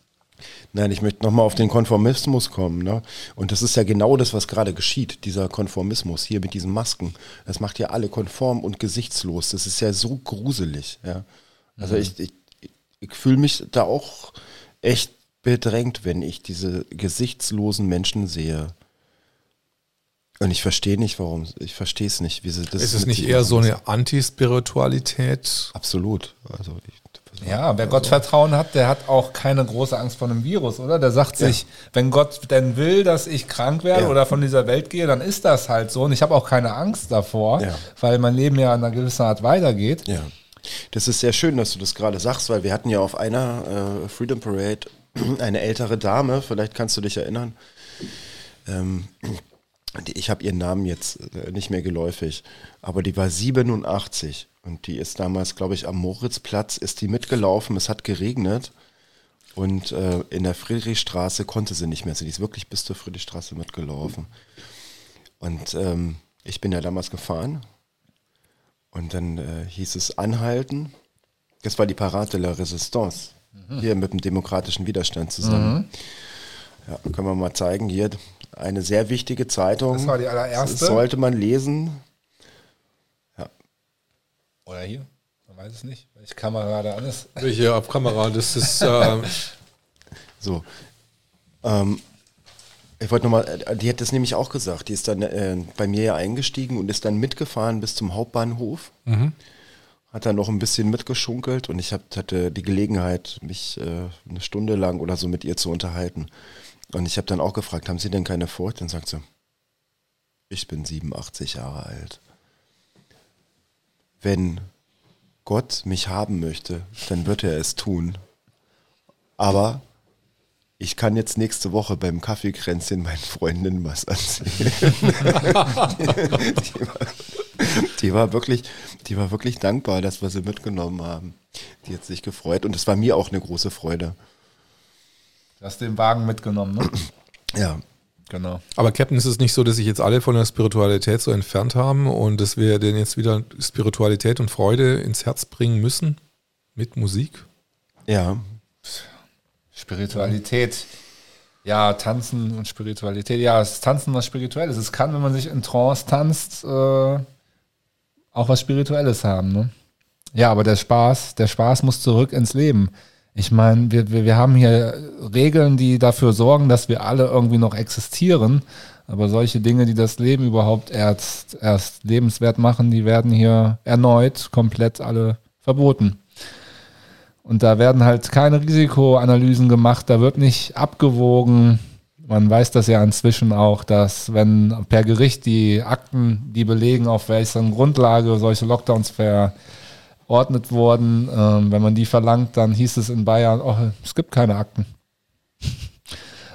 <clears throat> nein, ich möchte nochmal auf den Konformismus kommen. Ne? Und das ist ja genau das, was gerade geschieht, dieser Konformismus hier mit diesen Masken. Das macht ja alle konform und gesichtslos. Das ist ja so gruselig. Ja? Also ich, ich, ich fühle mich da auch echt bedrängt, wenn ich diese gesichtslosen Menschen sehe. Und ich verstehe nicht, warum. Ich verstehe es nicht. Wie sie das Ist es nicht eher so eine Antispiritualität? Absolut. Also ich, Ja, wer Gottvertrauen hat, der hat auch keine große Angst vor einem Virus, oder? Der sagt sich, wenn Gott denn will, dass ich krank werde Ja. oder von dieser Welt gehe, dann ist das halt so. Und ich habe auch keine Angst davor, Ja. weil mein Leben ja in einer gewissen Art weitergeht. Ja. Das ist sehr schön, dass du das gerade sagst, weil wir hatten ja auf einer äh, Freedom Parade <clears throat> eine ältere Dame, vielleicht kannst du dich erinnern. Ähm, ich habe ihren Namen jetzt äh, nicht mehr geläufig, aber die war 87 und die ist damals, glaube ich, am Moritzplatz, ist die mitgelaufen, es hat geregnet und äh, in der Friedrichstraße konnte sie nicht mehr. Sie ist wirklich bis zur Friedrichstraße mitgelaufen. Und ähm, ich bin ja damals gefahren und dann äh, hieß es anhalten. Das war die Parade de la Résistance. Hier mit dem demokratischen Widerstand zusammen. Ja, können wir mal zeigen. Hier eine sehr wichtige Zeitung. Das war die allererste? Das sollte man lesen. Oder hier? Man weiß es nicht, weil die Kamera gerade an ist. Hier auf Kamera, das ist äh, <laughs> So. Ähm, ich wollte nochmal, die hat das nämlich auch gesagt. Die ist dann äh, bei mir ja eingestiegen und ist dann mitgefahren bis zum Hauptbahnhof. Hat dann noch ein bisschen mitgeschunkelt und ich hab, hatte die Gelegenheit, mich äh, eine Stunde lang oder so mit ihr zu unterhalten. Und ich habe dann auch gefragt, haben Sie denn keine Furcht? Dann sagt sie, ich bin 87 Jahre alt. Wenn Gott mich haben möchte, dann wird er es tun. Aber ich kann jetzt nächste Woche beim Kaffeekränzchen meinen Freundinnen was erzählen. <laughs> die, war, die war wirklich, die war wirklich dankbar, dass wir sie mitgenommen haben. Die hat sich gefreut und es war mir auch eine große Freude. Du hast den Wagen mitgenommen, ne? Ja, genau. Aber Captain, ist es nicht so, dass sich jetzt alle von der Spiritualität so entfernt haben und dass wir denen jetzt wieder Spiritualität und Freude ins Herz bringen müssen? Mit Musik? ja, Spiritualität. Ja, Tanzen und Spiritualität. Ja, es ist Tanzen was Spirituelles. Es kann, wenn man sich in Trance tanzt, äh, auch was Spirituelles haben. Ne? Ja, aber der Spaß, der Spaß muss zurück ins Leben. Ich meine, wir, wir, wir haben hier Regeln, die dafür sorgen, dass wir alle irgendwie noch existieren. Aber solche Dinge, die das Leben überhaupt erst, erst lebenswert machen, die werden hier erneut komplett alle verboten. Und da werden halt keine Risikoanalysen gemacht, da wird nicht abgewogen. Man weiß das ja inzwischen auch, dass wenn per Gericht die Akten, die belegen, auf welcher Grundlage solche Lockdowns verordnet wurden, ähm, wenn man die verlangt, dann hieß es in Bayern, oh, es gibt keine Akten. <laughs>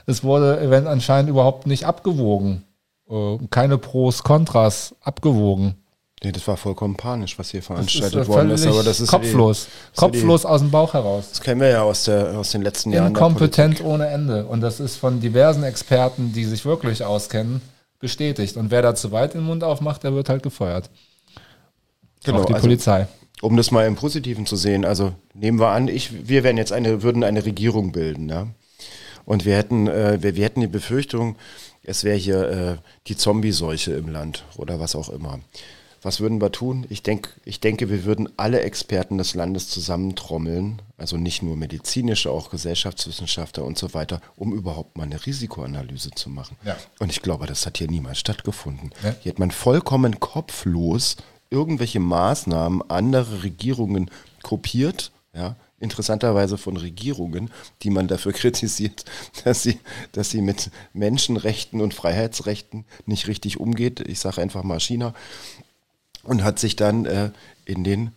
Es wurde event anscheinend überhaupt nicht abgewogen. Äh, keine Pros, Kontras abgewogen. Nee, das war vollkommen panisch, was hier veranstaltet ist worden ist. Aber das ist kopflos. Das, kopflos aus dem Bauch heraus. das kennen wir ja aus, der, aus den letzten Jahren. Inkompetent ohne Ende. Und das ist von diversen Experten, die sich wirklich auskennen, bestätigt. Und wer da zu weit den Mund aufmacht, der wird halt gefeuert. Genau, Auch die also- Polizei. Um das mal im Positiven zu sehen, also nehmen wir an, ich, wir wären jetzt eine, würden eine Regierung bilden, ja. Und wir hätten, äh, wir, wir hätten die Befürchtung, es wäre hier äh, die Zombie-Seuche im Land oder was auch immer. Was würden wir tun? Ich, denk, ich denke, wir würden alle Experten des Landes zusammentrommeln, also nicht nur medizinische, auch Gesellschaftswissenschaftler und so weiter, um überhaupt mal eine Risikoanalyse zu machen. Ja. Und ich glaube, das hat hier niemals stattgefunden. Ja. Hier hat man vollkommen kopflos irgendwelche Maßnahmen anderer Regierungen kopiert, ja, interessanterweise von Regierungen, die man dafür <laughs> kritisiert, dass sie, dass sie mit Menschenrechten und Freiheitsrechten nicht richtig umgeht. Ich sage einfach mal China. Und hat sich dann äh, in den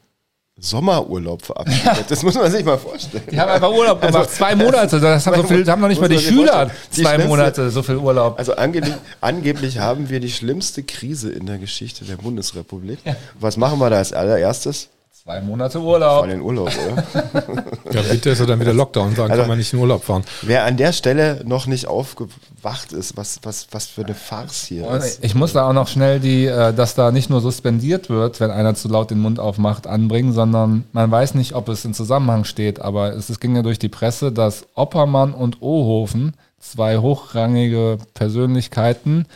Sommerurlaub verabschiedet. Das muss man sich mal vorstellen. Die haben einfach Urlaub gemacht. Also- zwei Monate. Das haben, so viel, haben noch nicht mal die Schüler. Die zwei Monate so viel Urlaub. Also angeblich, angeblich haben wir die schlimmste Krise in der Geschichte der Bundesrepublik. Was machen wir da als allererstes? Zwei Monate Vor Urlaub. den Urlaub, oder? <laughs> Ja, bitte ist ja dann wieder Lockdown, sagen Also- kann man nicht in Urlaub fahren. Wer an der Stelle noch nicht aufgewacht ist, was, was, was für eine Farce hier Und ist. Ich muss da auch noch schnell die, äh, dass da nicht nur suspendiert wird, wenn einer zu laut den Mund aufmacht, anbringen, sondern man weiß nicht, ob es in Zusammenhang steht, aber es, es ging ja durch die Presse, dass Oppermann und Ohofen, zwei hochrangige Persönlichkeiten,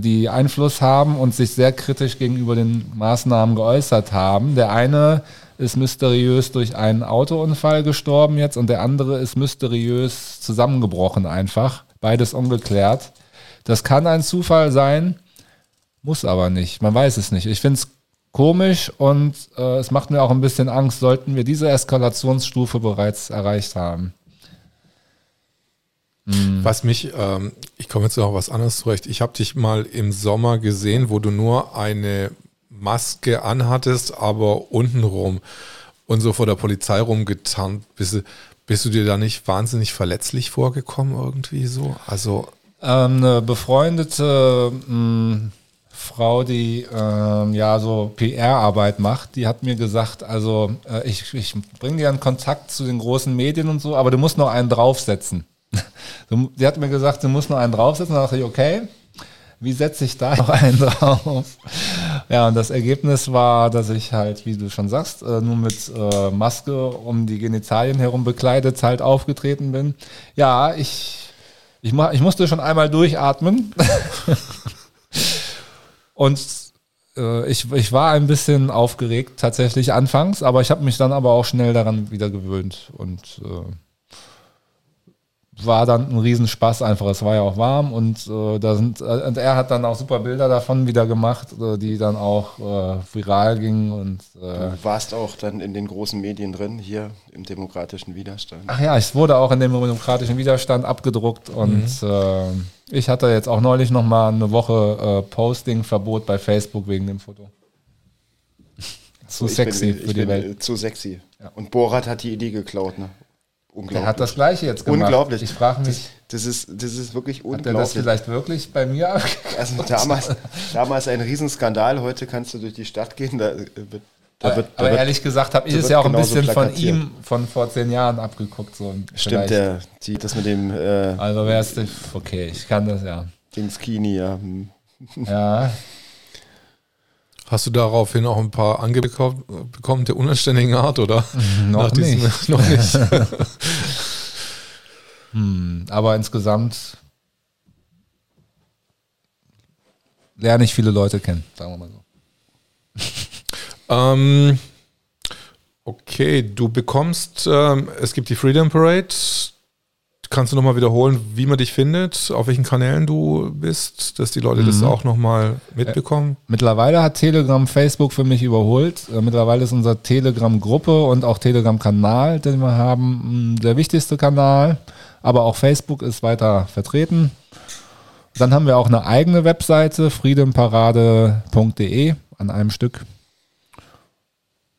die Einfluss haben und sich sehr kritisch gegenüber den Maßnahmen geäußert haben. Der eine ist mysteriös durch einen Autounfall gestorben jetzt und der andere ist mysteriös zusammengebrochen einfach. Beides ungeklärt. Das kann ein Zufall sein, muss aber nicht. Man weiß es nicht. Ich finde es komisch und äh, es macht mir auch ein bisschen Angst, sollten wir diese Eskalationsstufe bereits erreicht haben. Was mich, ähm, ich komme jetzt noch was anderes zurecht. Ich habe dich mal im Sommer gesehen, wo du nur eine Maske anhattest, aber untenrum und so vor der Polizei rumgetarnt. Bist du, bist du dir da nicht wahnsinnig verletzlich vorgekommen irgendwie so? Also Ähm, eine befreundete mh, Frau, die ähm, ja so PR-Arbeit macht, die hat mir gesagt, also äh, ich, ich bringe dir einen Kontakt zu den großen Medien und so, aber du musst noch einen draufsetzen. <laughs> Die hat mir gesagt, du musst noch einen draufsetzen. Da dachte ich, okay, wie setze ich da <laughs> noch einen drauf? Ja, und das Ergebnis war, dass ich halt, wie du schon sagst, äh, nur mit äh, Maske um die Genitalien herum bekleidet halt aufgetreten bin. Ja, ich, ich, ich musste schon einmal durchatmen. <laughs> und äh, ich, ich war ein bisschen aufgeregt tatsächlich anfangs, aber ich habe mich dann aber auch schnell daran wieder gewöhnt und äh, war dann ein Riesenspaß einfach. Es war ja auch warm und äh, da sind äh, und er hat dann auch super Bilder davon wieder gemacht, äh, die dann auch äh, viral gingen und äh, Du warst auch dann in den großen Medien drin, hier im demokratischen Widerstand. ach ja, es wurde auch in dem demokratischen Widerstand abgedruckt und äh, ich hatte jetzt auch neulich noch mal eine Woche äh, Posting-Verbot bei Facebook wegen dem Foto. Zu sexy bin, für die bin, Welt. Zu sexy. Ja. Und Borat hat die Idee geklaut, ne? Unglaublich. Er hat das gleiche jetzt gemacht. Unglaublich. Ich frage mich, Das ist, das ist wirklich hat er das unglaublich. vielleicht wirklich bei mir abgekriegt? <laughs> Also damals, damals ein Riesenskandal. Heute kannst du durch die Stadt gehen. Da wird, da Aber, wird, da aber wird ehrlich gesagt habe ich es ja auch ein bisschen von ihm von vor zehn Jahren abgeguckt. So Stimmt, der, die, das mit dem äh, Also wäre es okay, ich kann das ja. den Skini, ja. hm. Ja, <laughs> hast du daraufhin auch ein paar Angebote bekommen der unanständigen Art oder? <laughs> noch diesem- nicht. <laughs> noch nicht. <laughs> aber insgesamt lerne ich viele Leute kennen, sagen wir mal so. Ähm, okay, du bekommst, ähm, es gibt die Freedom Parade. Kannst du nochmal wiederholen, wie man dich findet, auf welchen Kanälen du bist, dass die Leute das auch nochmal mitbekommen? Mittlerweile hat Telegram Facebook für mich überholt. Äh, Mittlerweile ist unser Telegram-Gruppe und auch Telegram-Kanal, den wir haben, mh, der wichtigste Kanal. Aber auch Facebook ist weiter vertreten. Dann haben wir auch eine eigene Webseite, freedomparade.de an einem Stück.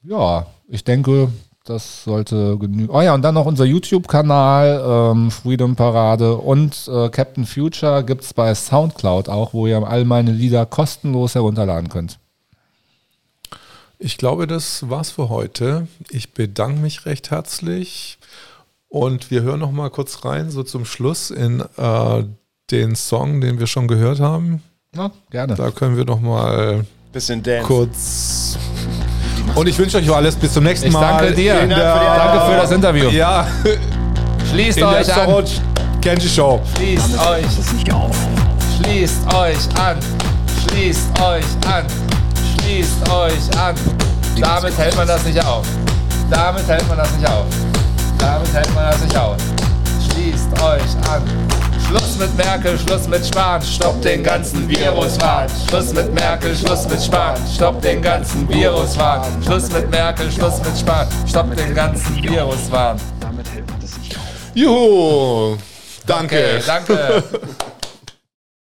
Ja, ich denke, das sollte genügen. Oh ja, und dann noch unser YouTube-Kanal, ähm, Freedom Parade und äh, Captain Future gibt es bei Soundcloud auch, wo ihr all meine Lieder kostenlos herunterladen könnt. Ich glaube, das war's für heute. Ich bedanke mich recht herzlich und wir hören noch mal kurz rein, so zum Schluss in äh, den Song, den wir schon gehört haben. Ja, gerne. Da können wir noch mal Bisschen Dance. kurz. Und ich wünsche euch alles bis zum nächsten Ich Mal. danke dir. In der, Danke für das Interview. Ja, Schließt in der euch an. Kenji Show. Schließt euch. Schließt euch an. Schließt euch an. Schließt euch an. Damit hält man das nicht auf. Damit hält man das nicht auf. Damit hält man das nicht auf. Schließt euch an. Schluss mit Merkel, Schluss mit Spahn, stopp den ganzen Viruswahn. Schluss mit Merkel, Schluss mit Spahn, stopp den ganzen Viruswahn. Schluss mit Merkel, Schluss mit Spahn, stopp den ganzen Viruswahn. Juhu. Danke. Okay, danke. <laughs>